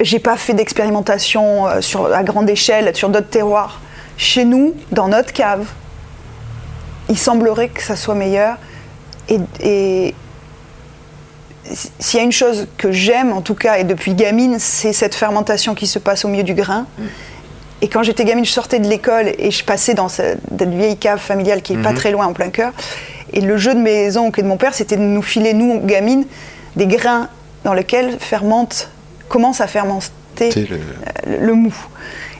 J'ai pas fait d'expérimentation euh, sur, à grande échelle sur d'autres terroirs. Chez nous, dans notre cave, il semblerait que ça soit meilleur. Et, et s'il y a une chose que j'aime, en tout cas, et depuis gamine, c'est cette fermentation qui se passe au milieu du grain. Et quand j'étais gamine, je sortais de l'école et je passais dans cette vieille cave familiale qui est pas très loin, en plein cœur. Et le jeu de mes oncles et de mon père, c'était de nous filer, nous, gamines, des grains dans lesquels fermente, commence à fermenter le- euh, le mou.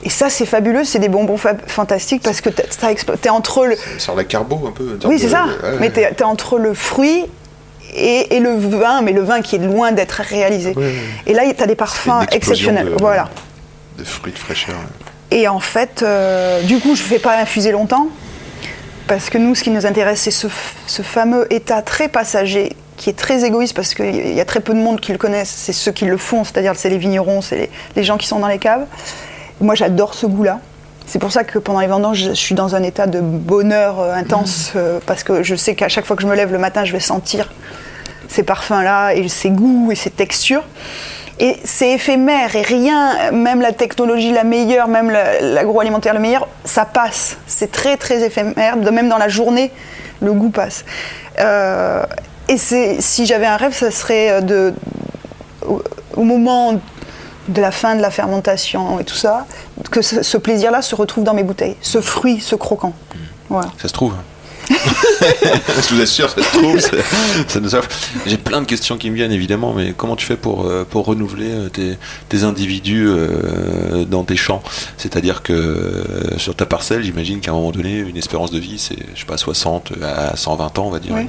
Et ça, c'est fabuleux, c'est des bonbons fa- fantastiques parce que explo- t'es entre le. Sur la carbo un peu. Oui, c'est ça. ouais, Mais t'es es entre le fruit et, et le vin, mais le vin qui est loin d'être réalisé. Ouais, ouais. Et là, t'as des C'est parfums exceptionnels. de- Voilà. De fruits de fraîcheur. Et en fait, euh, du coup, je ne fais pas infuser longtemps, parce que nous, ce qui nous intéresse, c'est ce fameux état très passager, qui est très égoïste, parce qu'il y a très peu de monde qui le connaissent, c'est ceux qui le font, c'est-à-dire c'est les vignerons, c'est les, les gens qui sont dans les caves. Moi, j'adore ce goût-là. C'est pour ça que pendant les vendanges, je suis dans un état de bonheur euh, intense, euh, parce que je sais qu'à chaque fois que je me lève le matin, je vais sentir ces parfums-là, et ces goûts, et ces textures. Et c'est éphémère, et rien, même la technologie la meilleure, même la- l'agroalimentaire le meilleur, ça passe. C'est très très éphémère, de même dans la journée, le goût passe. Euh, et si j'avais un rêve, ça serait de, au, au moment de la fin de la fermentation et tout ça, que ce, ce plaisir-là se retrouve dans mes bouteilles, ce fruit, ce croquant. Voilà. Ça se trouve. je vous assure, ça se trouve. ça- ça nous offre. J'ai plein de questions qui me viennent évidemment, mais comment tu fais pour, euh, pour renouveler euh, tes, tes individus euh, dans tes champs? C'est-à-dire que euh, sur ta parcelle, j'imagine qu'à un moment donné, une espérance de vie, c'est, je sais pas, 60 à 120 ans, on va dire, une-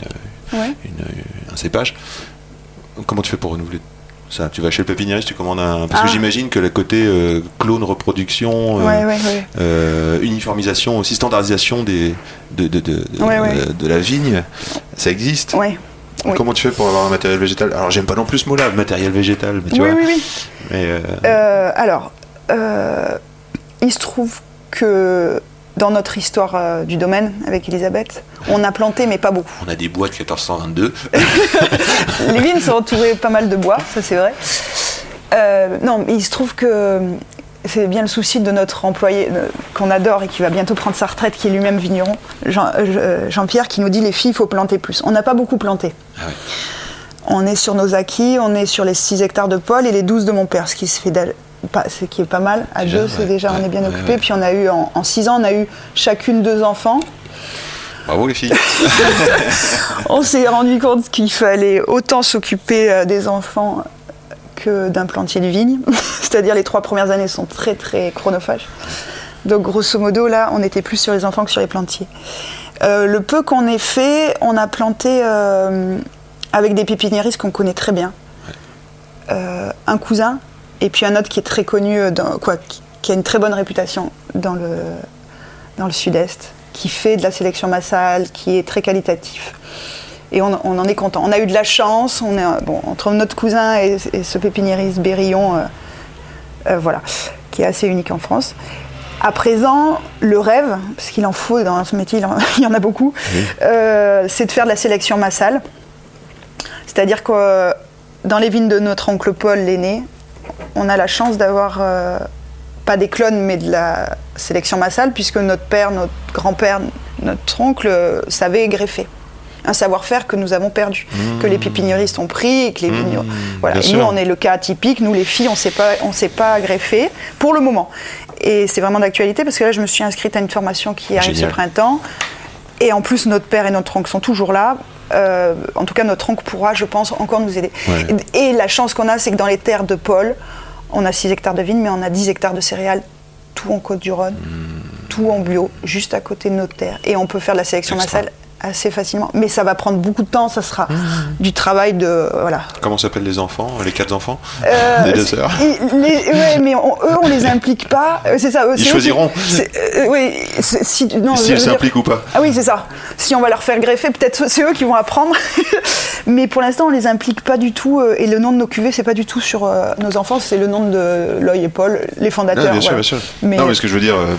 Ouais. une- un cépage. Comment tu fais pour renouveler ça? Tu vas chez le pépiniériste, tu commandes un. Parce que Ah. j'imagine que le côté euh, clone reproduction. euh, Ouais, ouais, ouais. euh, uniformisation, aussi standardisation des, de, de, de, de- la vigne, ça existe? Comment tu fais pour avoir un matériel végétal? Alors j'aime pas non plus ce mot-là, matériel végétal, mais tu Oui, vois. oui, oui. Mais euh, Euh, alors, euh, il se trouve que dans notre histoire euh, du domaine avec Elisabeth, on a planté, mais pas beaucoup. on a des bois de 1422. Les vignes sont entourées pas mal de bois, ça c'est vrai. Euh, non, mais il se trouve que c'est bien le souci de notre employé euh, qu'on adore et qui va bientôt prendre sa retraite, qui est lui-même vigneron, Jean- Jean-Pierre, qui nous dit les filles, il faut planter plus. On n'a pas beaucoup planté. Ah ouais. On est sur nos acquis, on est sur les 6 hectares de Paul et les 12 de mon père, ce qui se fait pas, ce qui est pas mal. À deux, c'est déjà, on est bien occupé. Puis on a eu, en 6 ans, on a eu chacune deux enfants. Bravo les filles. On s'est rendu compte qu'il fallait autant s'occuper euh, des enfants que d'un plantier de vigne. C'est-à-dire les trois premières années sont très très chronophages. Donc grosso modo, là, on était plus sur les enfants que sur les plantiers. Euh, le peu qu'on ait fait, on a planté euh, avec des pépiniéristes qu'on connaît très bien. Euh, un cousin et puis un autre qui est très connu, euh, dans, quoi, qui, a une très bonne réputation dans le, dans le sud-est, qui fait de la sélection massale, qui est très qualitatif. Et on, on en est content. On a eu de la chance. On est, euh, bon, entre notre cousin et, et ce pépiniériste Bérillon, euh, euh, voilà, qui est assez unique en France. À présent, le rêve, parce qu'il en faut dans ce métier, il, en- il y en a beaucoup, euh, c'est de faire de la sélection massale. C'est-à-dire que dans les vignes de notre oncle Paul, l'aîné, on a la chance d'avoir euh, pas des clones, mais de la sélection massale, puisque notre père, notre grand-père, notre oncle euh, savait greffer. Un savoir-faire que nous avons perdu, que les pépiniéristes ont pris et que les vignerons. Voilà. nous, on est le cas atypique. Nous, les filles, on sait pas, on sait pas greffer pour le moment. Et c'est vraiment d'actualité parce que là, je me suis inscrite à une formation qui arrive Génial. ce printemps. Et en plus, notre père et notre oncle sont toujours là. Euh, en tout cas, notre oncle pourra, je pense, encore nous aider. Ouais. Et, et la chance qu'on a, c'est que dans les terres de Paul, on a 6 hectares de vignes, mais on a 10 hectares de céréales, tout en Côte-du-Rhône, tout en bio, juste à côté de notre terre. Et on peut faire de la sélection Extra. massale assez facilement. Mais ça va prendre beaucoup de temps, ça sera du travail de. Voilà. Comment s'appellent les enfants Les quatre enfants Euh, Les deux sœurs Et les- ouais, mais on- eux, on les implique pas. Euh, C'est ça. eux, Ils choisiront. euh, oui, si, non, dire- s'impliquent ou pas Ah oui, c'est ça. Si on va leur faire greffer, peut-être c'est eux qui vont apprendre. mais pour l'instant, on les implique pas du tout. Et le nom de nos cuvées, c'est pas du tout sur euh, nos enfants, c'est le nom de L'œil et Paul, les fondateurs. Non, bien sûr, voilà. bien sûr. Mais- Non, mais ce que je veux dire, euh,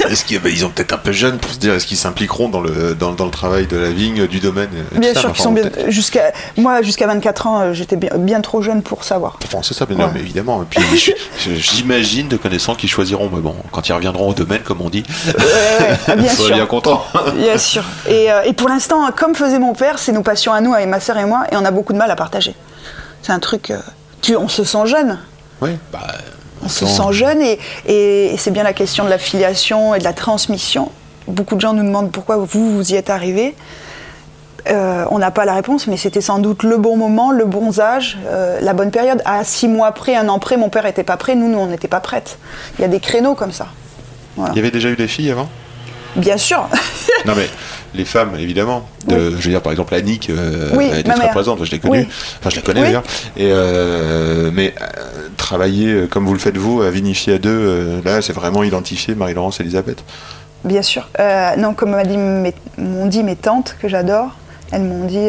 est-ce qu'ils bah, ils ont peut-être un peu jeunes pour se dire, est-ce qu'ils s'impliqueront dans le, dans, dans le travail de la vigne, du domaine Bien sûr qu'ils sont bien. Jusqu'à moi, jusqu'à 24 ans, euh, j'étais bien, bien trop jeune pour savoir. C'est ça, mais non, Ouais. mais évidemment. Et puis, j'imagine de connaissants qui choisiront, mais bon, quand ils reviendront au domaine, comme on dit, Ouais, ouais, ah, bien ils seront sûr. bien contents. Bien sûr. Et, euh, et pour l'instant, comme faisait mon père, c'est nos passions à nous, avec ma sœur et moi, et on a beaucoup de mal à partager. C'est un truc. euh, tu, on se sent jeune. Oui, bah, On se sent jeune et, et c'est bien la question de la filiation et de la transmission. Beaucoup de gens nous demandent pourquoi vous, vous y êtes arrivé. Euh, on n'a pas la réponse, mais c'était sans doute le bon moment, le bon âge, euh, la bonne période. À six mois près, un an près, mon père n'était pas prêt, nous, nous, on n'était pas prêtes. Il y a des créneaux comme ça. Il y avait déjà eu des filles avant? Bien sûr. Non, mais les femmes, évidemment. De, Je veux dire, par exemple, Annick, euh, Oui, elle était très présente, je l'ai connue. Oui. Enfin, je la connais d'ailleurs. Et, euh, mais euh, travailler comme vous le faites vous, à vinifier à deux, là, c'est vraiment identifié Marie-Laurence Elisabeth. Bien sûr. Non, comme m'a dit m'ont dit mes tantes, que j'adore, elles m'ont dit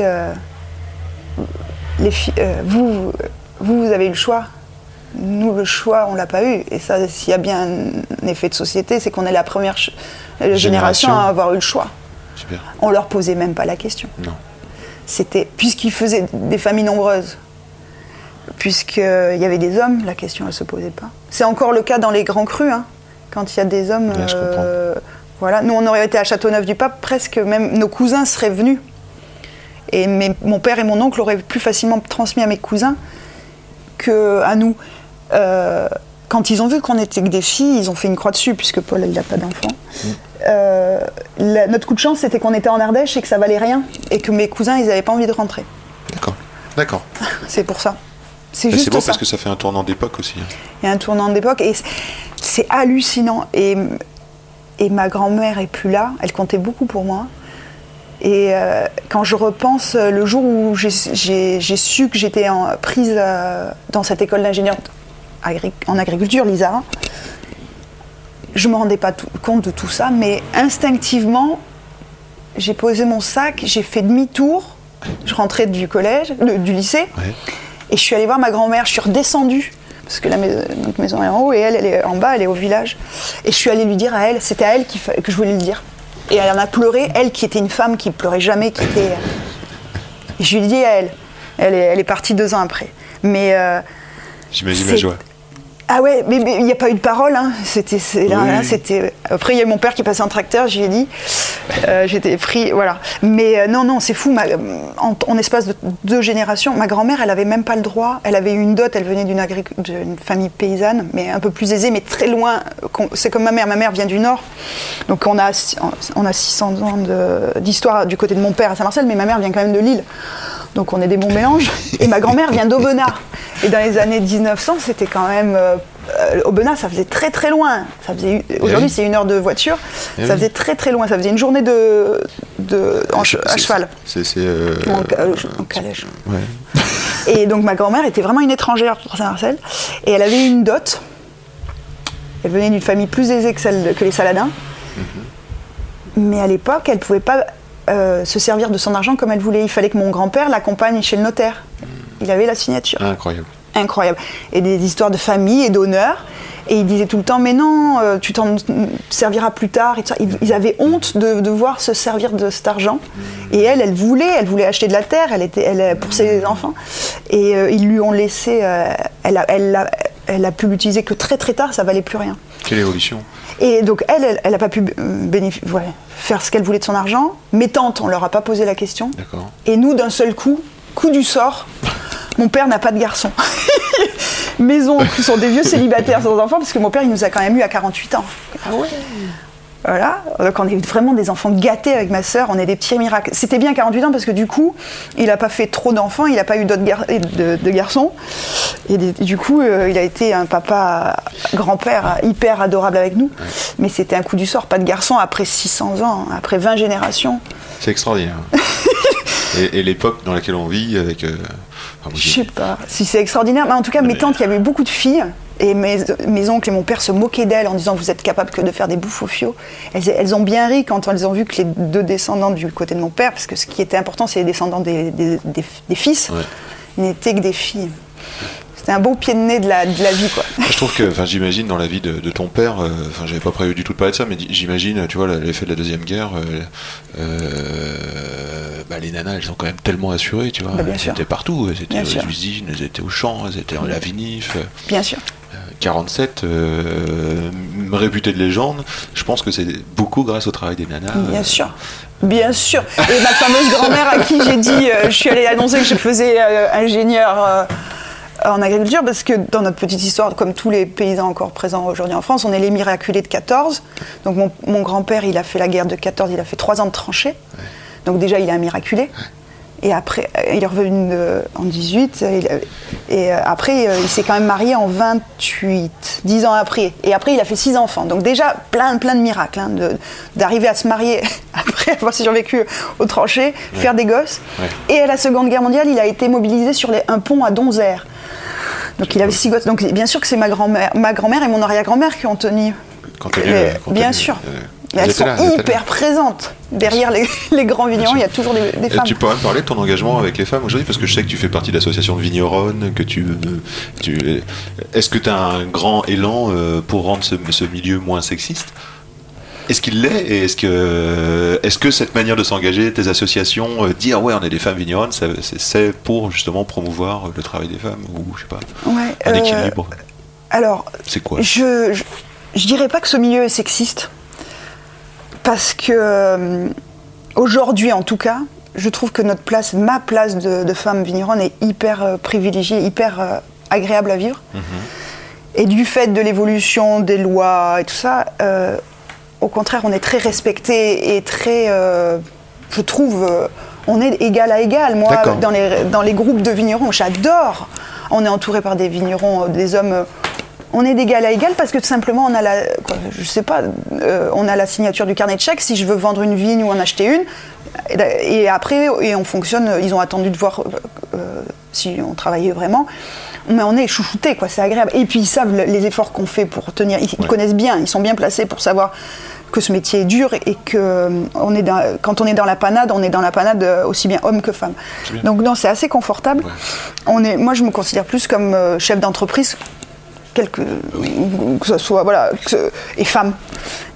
les vous, vous, vous avez eu le choix. Nous, le choix, on l'a pas eu. Et ça, s'il y a bien un effet de société, c'est qu'on est la première. Génération. à avoir eu le choix. Super. On leur posait même pas la question. Non. C'était puisqu'ils faisaient des familles nombreuses, puisqu'il y avait des hommes, la question elle se posait pas. C'est encore le cas dans les grands crus, hein, quand il y a des hommes. Je euh, voilà, nous on aurait été à Châteauneuf-du-Pape, presque même nos cousins seraient venus. Et mes- mon père et mon oncle auraient plus facilement transmis à mes cousins que à nous. Euh, quand ils ont vu qu'on était que des filles, ils ont fait une croix dessus, puisque Paul il n'a pas d'enfant. Euh, la- notre coup de chance, c'était qu'on était en Ardèche et que ça valait rien, et que mes cousins, ils n'avaient pas envie de rentrer. D'accord. D'accord. C'est pour ça. C'est juste beau ça. parce que ça fait un tournant d'époque aussi. hein. Il y a un tournant d'époque et c'est- hallucinant. Et, et ma grand-mère est plus là. Elle comptait beaucoup pour moi. Et euh, quand je repense euh, le jour où j'ai- su que j'étais prise euh, dans cette école d'ingénieur agri- en agriculture, l'ISARA, je me rendais pas tout- compte de tout ça, mais instinctivement, j'ai posé mon sac, j'ai fait demi-tour, je rentrais du collège, du lycée, Ouais. et je suis allée voir ma grand-mère, je suis redescendue, parce que la mais- notre maison est en haut, et elle, elle est en bas, elle est au village. Et je suis allée lui dire à elle, c'était à elle que je voulais le dire. Et elle en a pleuré, elle qui était une femme qui pleurait jamais, qui était... Et je lui ai dit à elle, elle est, elle est partie deux ans après. Mais... euh, J'imagine la joie. Ah ouais, mais il n'y a pas eu de parole. Hein. C'était, c'est- là, Oui. là, c'était. Après, il y a eu mon père qui passait en tracteur. Je lui ai dit, euh, j'étais pris, voilà. Mais euh, non, non, c'est fou. ma- en, en espace de deux générations, ma grand-mère, elle avait même pas le droit. Elle avait eu une dot. Elle venait d'une, agric- d'une famille paysanne, mais un peu plus aisée, mais très loin. C'est comme ma mère. Ma mère vient du nord, donc on a on a 600 ans de- d'histoire du côté de mon père à Saint-Marcel, mais ma mère vient quand même de Lille. Donc on est des bons mélanges. Et ma grand-mère vient d'Aubenas. Et dans les années 1900, c'était quand même. Euh, Aubenas, ça faisait très très loin. Ça faisait, aujourd'hui, oui. c'est une heure de voiture. Eh ça oui. faisait très très loin. Ça faisait une journée de, de, en che- à cheval. C'est. euh, en, euh, en calèche. Ouais. Et donc ma grand-mère était vraiment une étrangère pour Saint-Marcel. Et elle avait une dot. Elle venait d'une famille plus aisée que, celle de- que les Saladins. Mais à l'époque, elle ne pouvait pas euh, se servir de son argent comme elle voulait. Il fallait que mon grand-père l'accompagne chez le notaire. Il avait la signature. Incroyable. Incroyable. Et des histoires de famille et d'honneur. Et il disait tout le temps, mais non, euh, tu t'en serviras plus tard. et. Ils, ils avaient honte de devoir se servir de cet argent. Et elle, elle voulait, elle voulait acheter de la terre, elle était, elle, pour ses enfants. Et euh, ils lui ont laissé, elle, a, elle, a, elle a pu l'utiliser que très très tard, ça valait plus rien. Quelle évolution. Et donc elle, elle, elle a pas pu euh, ouais, faire ce qu'elle voulait de son argent. Mes tantes, on leur a pas posé la question. D'accord. Et nous, d'un seul coup, coup du sort, mon père n'a pas de garçon. Mes oncles sont des vieux célibataires sans enfants, parce que mon père, il nous a quand même eu à 48 ans. Ah ouais Voilà, donc on est vraiment des enfants gâtés avec ma sœur, on est des petits miracles. C'était bien 48 ans parce que du coup, il n'a pas fait trop d'enfants, il n'a pas eu d'autres gar- de, de garçons. Et des- du coup, euh, il a été un papa, grand-père hyper adorable avec nous. Mais c'était un coup du sort, pas de garçon après 600 ans, après 20 générations. C'est extraordinaire. et et l'époque dans laquelle on vit, avec. euh, moi, Je sais pas si c'est extraordinaire, mais en tout cas, mes tantes, il y avait beaucoup de filles, et mes, mes oncles et mon père se moquaient d'elles en disant Vous êtes capable que de faire des bouffes au fio. Elles, elles ont bien ri quand elles ont vu que les deux descendants du côté de mon père, parce que ce qui était important, c'est les descendants des, des- des- des fils, Ouais. n'étaient que des filles. C'était un beau pied de nez de la, de la vie, quoi. Je trouve que, enfin, j'imagine dans la vie de, de ton père, euh, enfin, j'avais pas prévu du tout de parler de ça, mais j'imagine, tu vois, l'effet de la deuxième guerre, euh, euh, bah, les nanas, elles sont quand même tellement assurées, tu vois. Bah, elles sûr. étaient partout, elles étaient Bien aux sûr. usines, elles étaient aux champs, elles étaient à la vinif. euh, Bien sûr. 47, euh, réputé de légende, je pense que c'est beaucoup grâce au travail des nanas. Bien euh, sûr. Bien sûr. Et ma fameuse grand-mère à qui j'ai dit, euh, je suis allée annoncer que je faisais euh, ingénieur en agriculture, parce que dans notre petite histoire, comme tous les paysans encore présents aujourd'hui en France, on est les miraculés de 14. Donc mon, mon grand-père, il a fait la guerre de 14, il a fait trois ans de tranchée. Donc déjà, il est un miraculé. Et après, euh, il est revenu euh, en 18. euh, et après, il s'est quand même marié en 28, 10 ans après. Et après, il a fait six enfants. Donc déjà, plein, plein de miracles. hein, D'arriver à se marier après avoir survécu aux tranchées, faire des gosses. Ouais. Et à la Seconde Guerre mondiale, il a été mobilisé sur les- un pont à Donzère. Donc il avait six gosses. Donc bien sûr que c'est ma grand-mère, ma grand-mère et mon arrière-grand-mère qui ont tenu. Quand bien sûr. euh, Mais elles sont là, là. hyper présentes. Derrière les, les grands vignerons, il y a toujours des, femmes. tu pourrais me parler de ton engagement avec les femmes aujourd'hui parce que je sais que tu fais partie de l'association de vigneronnes, que tu, euh, tu est-ce que tu as un grand élan euh, pour rendre ce, ce milieu moins sexiste? Est-ce qu'il l'est? Et est-ce que est-ce que cette manière de s'engager, tes associations, euh, dire ouais on est des femmes vigneronnes, c'est pour justement promouvoir le travail des femmes ou je sais pas Ouais, un euh, équilibre? Alors, C'est quoi? je, je, je dirais pas que ce milieu est sexiste, parce que euh, aujourd'hui en tout cas, je trouve que notre place, ma place de, de femme vigneronne est hyper euh, privilégiée, hyper euh, agréable à vivre. Et du fait de l'évolution des lois et tout ça, euh, au contraire, on est très respecté et très, je trouve, on est égal à égal. Moi, dans les, dans les groupes de vignerons, j'adore. On est entouré par des vignerons, des hommes. On est d'égal à égal parce que tout simplement, on a la, quoi, je sais pas, euh, on a la signature du carnet de chèques. Si je veux vendre une vigne ou en acheter une, et après, et on fonctionne. Ils ont attendu de voir euh, si on travaillait vraiment. Mais on est chouchoutés, quoi. C'est agréable. Et puis ils savent le- les efforts qu'on fait pour tenir. Ils, Ouais. connaissent bien. Ils sont bien placés pour savoir que ce métier est dur et que euh, on est dans- quand on est dans la panade, on est dans la panade aussi bien homme que femme. Donc non, c'est assez confortable. Ouais. On est, moi, je me considère plus comme chef d'entreprise, quelque, que ce soit voilà, que- et femme.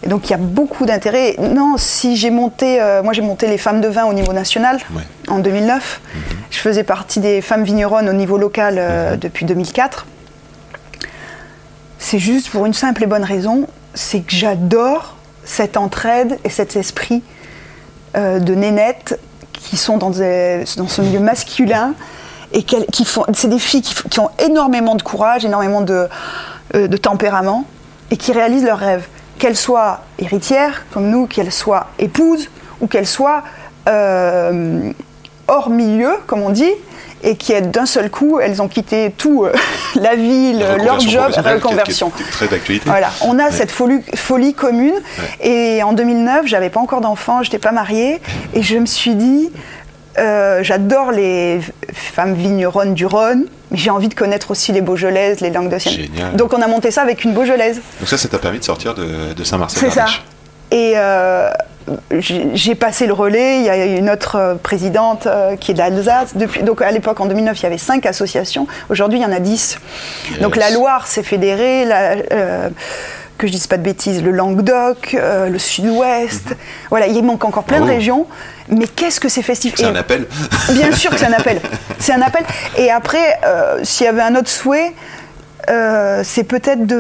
Et donc il y a beaucoup d'intérêt. Non, si j'ai monté, euh, moi j'ai monté les femmes de vin au niveau national Ouais. en 2009. Je faisais partie des femmes vigneronnes au niveau local euh, depuis 2004. C'est juste pour une simple et bonne raison, c'est que j'adore cette entraide et cet esprit euh, de nénettes qui sont dans, des- dans ce milieu masculin et qu'elles- qui font, c'est des filles qui, ont énormément de courage, énormément de, euh, de tempérament et qui réalisent leurs rêves, qu'elles soient héritières comme nous, qu'elles soient épouses ou qu'elles soient euh, hors milieu, comme on dit, et qui d'un seul coup, elles ont quitté tout, euh, la ville, leur job, professionnelle, qui est- reconversion. qui est très d'actualité. Voilà, on a Ouais. cette folie, folie commune. Et en 2009, j'avais pas encore d'enfant, j'étais pas mariée, et je me suis dit, euh, j'adore les femmes vigneronnes du Rhône, mais j'ai envie de connaître aussi les Beaujolaises, les Languedociennes. Génial. Donc on a monté ça avec une Beaujolaise. Donc ça, ça t'a permis de sortir de, de Saint-Marcel. C'est ça. Et euh, j'ai passé le relais. Il y a une autre euh, présidente qui est d'Alsace. Depuis, donc à l'époque, en 2009, il y avait cinq associations. Aujourd'hui, il y en a dix. Yes. Donc la Loire s'est fédérée. la- euh, que je dise pas de bêtises, le Languedoc, euh, le Sud-Ouest. Voilà, il manque encore plein Mhm. Oh. de régions. Mais qu'est-ce que c'est festif C'est un appel. Bien sûr que c'est un appel. C'est un appel. Et après, euh, s'il y avait un autre souhait, euh, c'est peut-être de,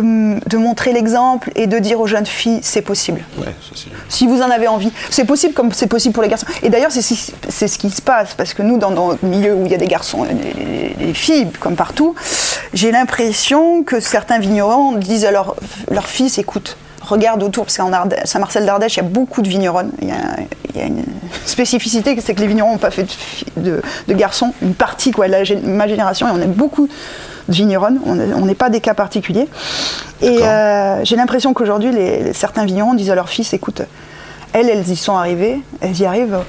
montrer l'exemple et de dire aux jeunes filles, c'est possible. Ouais, ça c'est. Si vous en avez envie. C'est possible comme c'est possible pour les garçons. Et d'ailleurs, c'est ce qui se passe. Parce que nous, dans notre milieu où il y a des garçons et des, des filles, comme partout, j'ai l'impression que certains vignerons disent à leur- leurs fils, écoute, regarde autour, parce qu'en Saint-Marcel d'Ardèche, il y a beaucoup de vigneronnes. Il y a, il y a une spécificité, c'est que les vignerons n'ont pas fait de, fi- de- de garçons. Une partie, quoi, de la ma génération, et on a beaucoup vigneronnes. On est- on n'est pas des cas particuliers. Et euh, j'ai l'impression qu'aujourd'hui, les, les- certains vignerons disent à leurs fils, écoute, elles, elles y sont arrivées, elles y arrivent,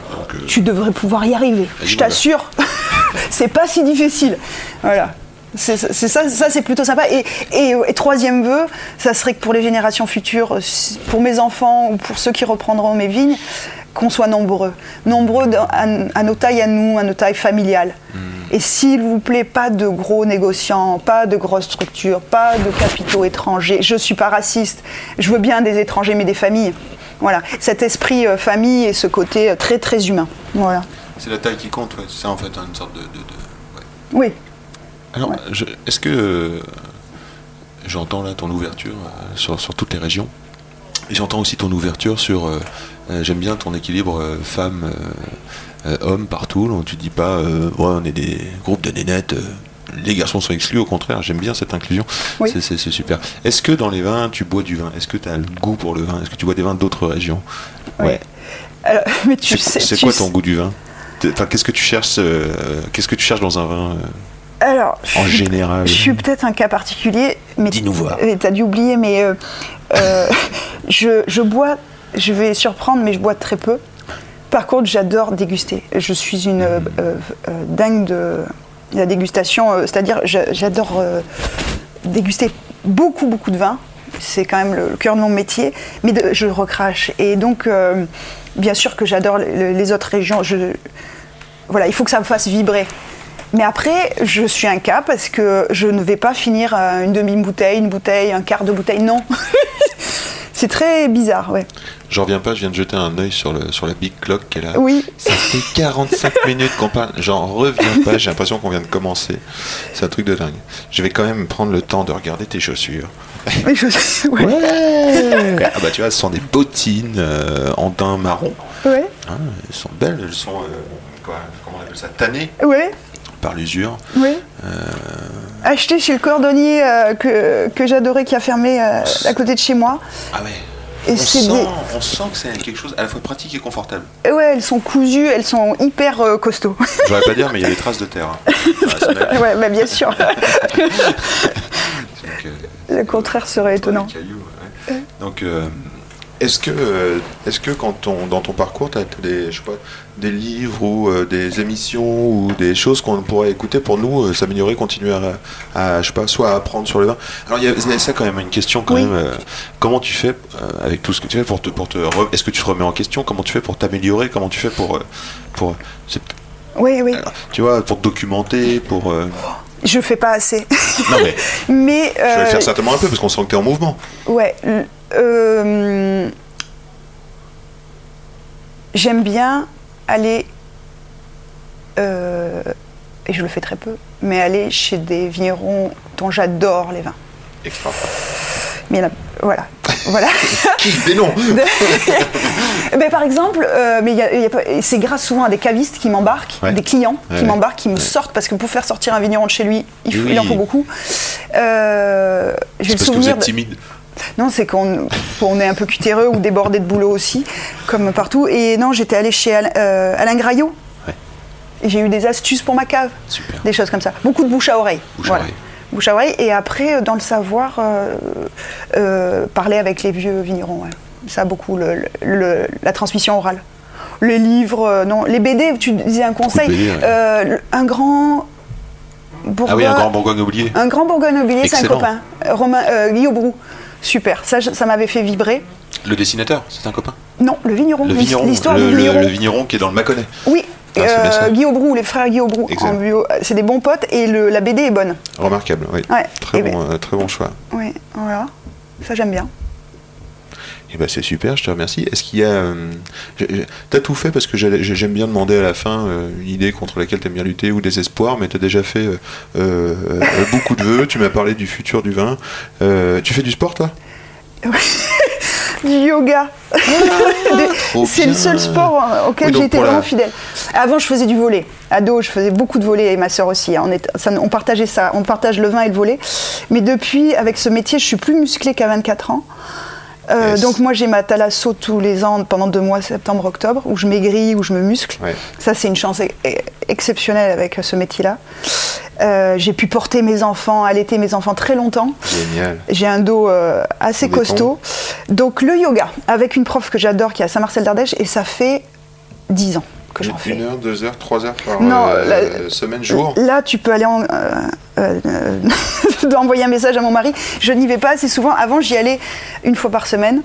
tu devrais pouvoir y arriver. Je t'assure, c'est pas si difficile. Voilà. C'est ça, ça c'est plutôt sympa. Et, et- et troisième vœu, ça serait que pour les générations futures, pour mes enfants ou pour ceux qui reprendront mes vignes, qu'on soit nombreux. Nombreux à, à nos tailles à nous, à nos tailles familiales. Et s'il vous plaît, pas de gros négociants, pas de grosses structures, pas de capitaux étrangers. Je suis pas raciste. Je veux bien des étrangers, mais des familles. Voilà. Cet esprit euh, famille et ce côté euh, très très humain. Voilà. C'est la taille qui compte, ouais. c'est ça en fait, une sorte de. de- de- ouais. Oui. Alors, est-ce que euh, j'entends là ton ouverture sur, sur toutes les régions et j'entends aussi ton ouverture sur. Euh, euh, J'aime bien ton équilibre euh, femmes-hommes partout. où tu dis pas, euh, ouais, on est des groupes de nénettes. euh, les garçons sont exclus, au contraire, j'aime bien cette inclusion. Oui. C'est- super. Est-ce que dans les vins, tu bois du vin? Est-ce que tu as le goût pour le vin? Est-ce que tu bois des vins d'autres régions? Oui. Alors, mais tu C'est sais. c'est quoi sais- ton goût du vin? Enfin, qu'est-ce que tu cherches euh, Qu'est-ce que tu cherches dans un vin euh, Alors, je en suis- général? Je suis peut-être un cas particulier, mais Dis-nous voir. euh, T'as dû oublier, mais euh, euh, je, je bois. Je vais surprendre, mais je bois très peu. Par contre, j'adore déguster. Je suis une euh, euh, euh, dingue de la dégustation, c'est-à-dire j'a- j'adore déguster beaucoup, beaucoup de vin. c'est quand même le, cœur de mon métier, mais je recrache. Et donc, bien sûr que j'adore les, autres régions. Voilà, il faut que ça me fasse vibrer. Mais après, je suis un cas parce que je ne vais pas finir une demi-bouteille, une bouteille, un quart de bouteille. Non. c'est très bizarre, ouais. J'en reviens pas, je viens de jeter un œil sur, le, sur la Big Clock est là. Oui. Ça fait 45 minutes qu'on parle. J'en reviens pas, j'ai l'impression qu'on vient de commencer. C'est un truc de dingue. Je vais quand même prendre le temps de regarder tes chaussures. Mais je- ouais. Ah bah tu vois, ce sont des bottines euh, en daim marron. Ouais. Hein, elles sont belles, elles sont, euh, quoi, comment on appelle ça, tannées? Ouais. Par l'usure. Oui. Acheté chez le cordonnier euh, que, que j'adorais qui a fermé euh, à côté de chez moi. Ah ouais. Et on, sent, des- on sent que c'est quelque chose à la fois pratique et confortable. Et ouais, elles sont cousues, elles sont hyper euh, costauds. J'aurais pas dire, mais il y a des traces de terre. hein. Ouais, bah bien sûr. Donc, euh, Le contraire serait étonnant. Cailloux, ouais. Donc, euh, est-ce que, euh, est-ce que quand on, dans ton parcours, tu as des, je sais pas, des livres ou euh, des émissions ou des choses qu'on pourrait écouter pour nous euh, s'améliorer, continuer à, à, je sais pas, soit à apprendre sur le vin Alors, il y y a ça quand même, une question quand Oui. même. euh, comment tu fais avec tout ce que tu fais pour te, pour te re- est-ce que tu te remets en question? Comment tu fais pour t'améliorer? Comment tu fais pour, pour, Oui, oui. alors, tu vois, pour te documenter, pour. Je fais pas assez. Non mais, Mais. je vais le faire certainement un peu parce qu'on sent que t'es en mouvement. Ouais. Euh, J'aime bien aller. euh, et je le fais très peu, mais aller chez des vignerons dont j'adore les vins. Extra. Mais a- voilà. voilà. Des noms. Mais par exemple, euh, mais il y a- il y a pas- et c'est grâce souvent à des cavistes qui m'embarquent, Ouais. des clients qui ouais. m'embarquent, qui me sortent, parce que pour faire sortir un vigneron de chez lui, il, faut- Oui. il en faut beaucoup. Euh, J'ai le parce que vous êtes de- timide. Non, c'est qu'on on est un peu cutéreux ou débordé de boulot aussi, comme partout. Et non, j'étais allée chez Alain, euh, Alain Graillot. Ouais. Et j'ai eu des astuces pour ma cave. Super. Des choses comme ça. Beaucoup de bouche à oreille. Bouche à oreille. Bouche à oreille. Et après, euh, dans le savoir, euh, euh, parler avec les vieux vignerons. ouais. Ça, beaucoup, le- le- la transmission orale. Les livres, non. Les BD, tu disais un conseil. BD, ouais. Le- un grand. Bourgogne, Ah oui, un grand Bourgogne oublié. un grand Bourgogne oublié, c'est un copain. Romain, euh, Guillaume Brou. Super. Ça, m'avait fait vibrer. Le dessinateur, c'est un copain. Non, le vigneron. Le vigneron, L'histoire le, du le- vigneron. le vigneron qui est dans le Mâconnais. Oui. Ah, euh, Guillaume Brou, les frères Guillaume Brou c'est des bons potes et le- la BD est bonne. Remarquable, oui. Ouais. Très, ben- bon, euh, très bon choix. Oui, voilà. Ça j'aime bien. Et ben c'est super, je te remercie. Est-ce qu'il y a. euh, T'as tout fait parce que j'aime bien demander à la fin euh, une idée contre laquelle t'aimes bien lutter ou des espoirs, mais t'as déjà fait euh, beaucoup de vœux. Tu m'as parlé du futur du vin. Tu fais du sport, toi? Du yoga. trop c'est le seul sport auquel Oui, la- vraiment fidèle. Avant, je faisais du volet. Ado, je faisais beaucoup de volet et ma sœur aussi. hein. On, est- ça- on partageait ça. On partage le vin et le volet. Mais depuis, avec ce métier, je suis plus musclée qu'à 24 ans. Euh, Yes. Donc moi j'ai ma thalasso tous les ans pendant deux mois, septembre, octobre, où je maigris, où je me muscle. Ouais. Ça c'est une chance e- e- exceptionnelle avec ce métier-là. Euh, j'ai pu porter mes enfants, allaiter mes enfants très longtemps. Génial. J'ai un dos euh, assez béton. costaud. Donc le yoga, avec une prof que j'adore qui est à Saint-Marcel d'Ardèche, et ça fait 10 ans que j'en fais. Une heure, deux heures, trois heures par Non, euh, semaine, jour Là, tu peux aller en, euh, euh, euh, d'envoyer un message à mon mari. Je n'y vais pas assez souvent. Avant, j'y allais une fois par semaine.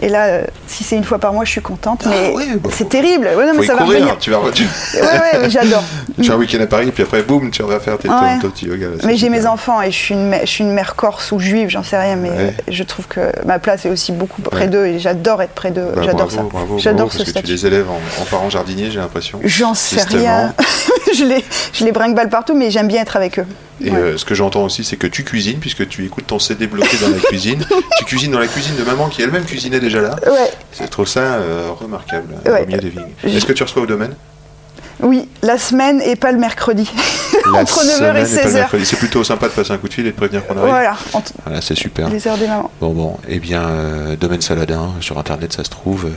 Et là, euh, si c'est une fois par mois, je suis contente. Mais Ah ouais, bah, c'est terrible. Ouais, non, mais va courir, revenir. tu vas, tu, Ouais, ouais, mais j'adore. tu fais un week-end à Paris, puis après, boum, tu vas faire tes, Ouais. petit yoga. là, Mais j'ai mes enfants et je suis, une mère, je suis une mère corse ou juive, j'en sais rien, mais Ouais. je trouve que ma place est aussi beaucoup près d'eux et j'adore être près d'eux. Bah, j'adore ça. J'adore ce parce que tu les élèves en, en parents jardiniers, j'ai l'impression. J'en sais rien. je, les, je les brinque partout, mais j'aime bien être avec eux. Et Ouais. euh, ce que j'entends aussi, c'est que tu cuisines, puisque tu écoutes ton CD bloqué dans la cuisine. tu cuisines dans la cuisine de maman qui elle-même cuisinait déjà là. Ouais, Je trouve ça euh, remarquable, Ouais. au milieu des vignes. Je- Est-ce que tu reçois au domaine? Oui, la semaine et pas le mercredi. Entre 9h et semaine pas le 16h. mercredi. C'est plutôt sympa de passer un coup de fil et de prévenir qu'on arrive. Voilà, Voilà, c'est super. les heures des mamans. Bon, bon, eh bien, euh, domaine Saladin, sur internet ça se trouve.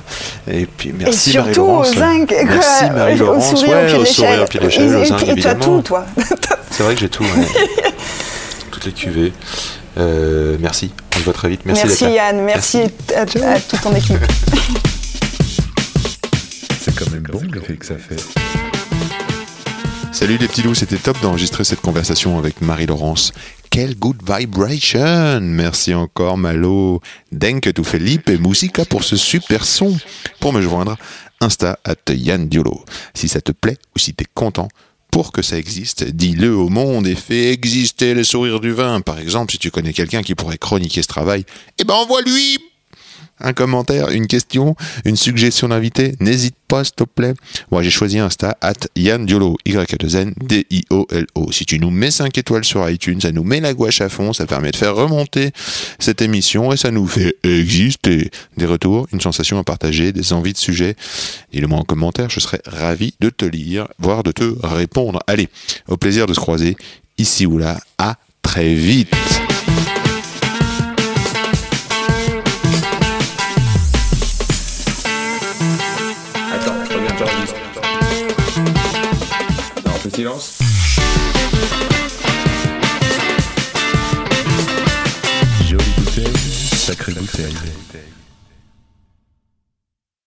Et puis merci et surtout au Marie-Laurence. zinc, quoi, Merci au Marie-Laurence. sourire Ouais, au au sourire au pied de l'échelle, Et- au et- zinc, Et tu as tout, toi. C'est vrai que j'ai tout. ouais. Toutes les cuvées. Euh, merci. On se voit très vite. Merci, Merci, d'être là. Yann, merci, À, à toute ton équipe. C'est quand même bon l'effet que ça fait. Salut les petits loups, c'était top d'enregistrer cette conversation avec Marie-Laurence quelle good vibration Merci encore Malo. Denk tu Felipe et Musica pour ce super son. Pour me joindre, Insta at Yann Diolo. Si ça te plaît ou si t'es content, pour que ça existe, dis-le au monde et fais exister le sourire du vin. Par exemple, si tu connais quelqu'un qui pourrait chroniquer ce travail, eh ben envoie-lui un commentaire, une question, une suggestion d'invité, n'hésite pas s'il te plaît. Moi j'ai choisi Insta at Yann Diolo, y a 2 n d i o l o Si tu nous mets 5 étoiles sur iTunes, ça nous met la gouache à fond, ça permet de faire remonter cette émission et ça nous fait exister des retours, une sensation à partager, des envies de sujets. Dis-le-moi en commentaire, je serais ravi de te lire, voire de te répondre. Allez, au plaisir de se croiser ici ou là. À très vite. Silence. Jolie bouteille, sacrée bouteille.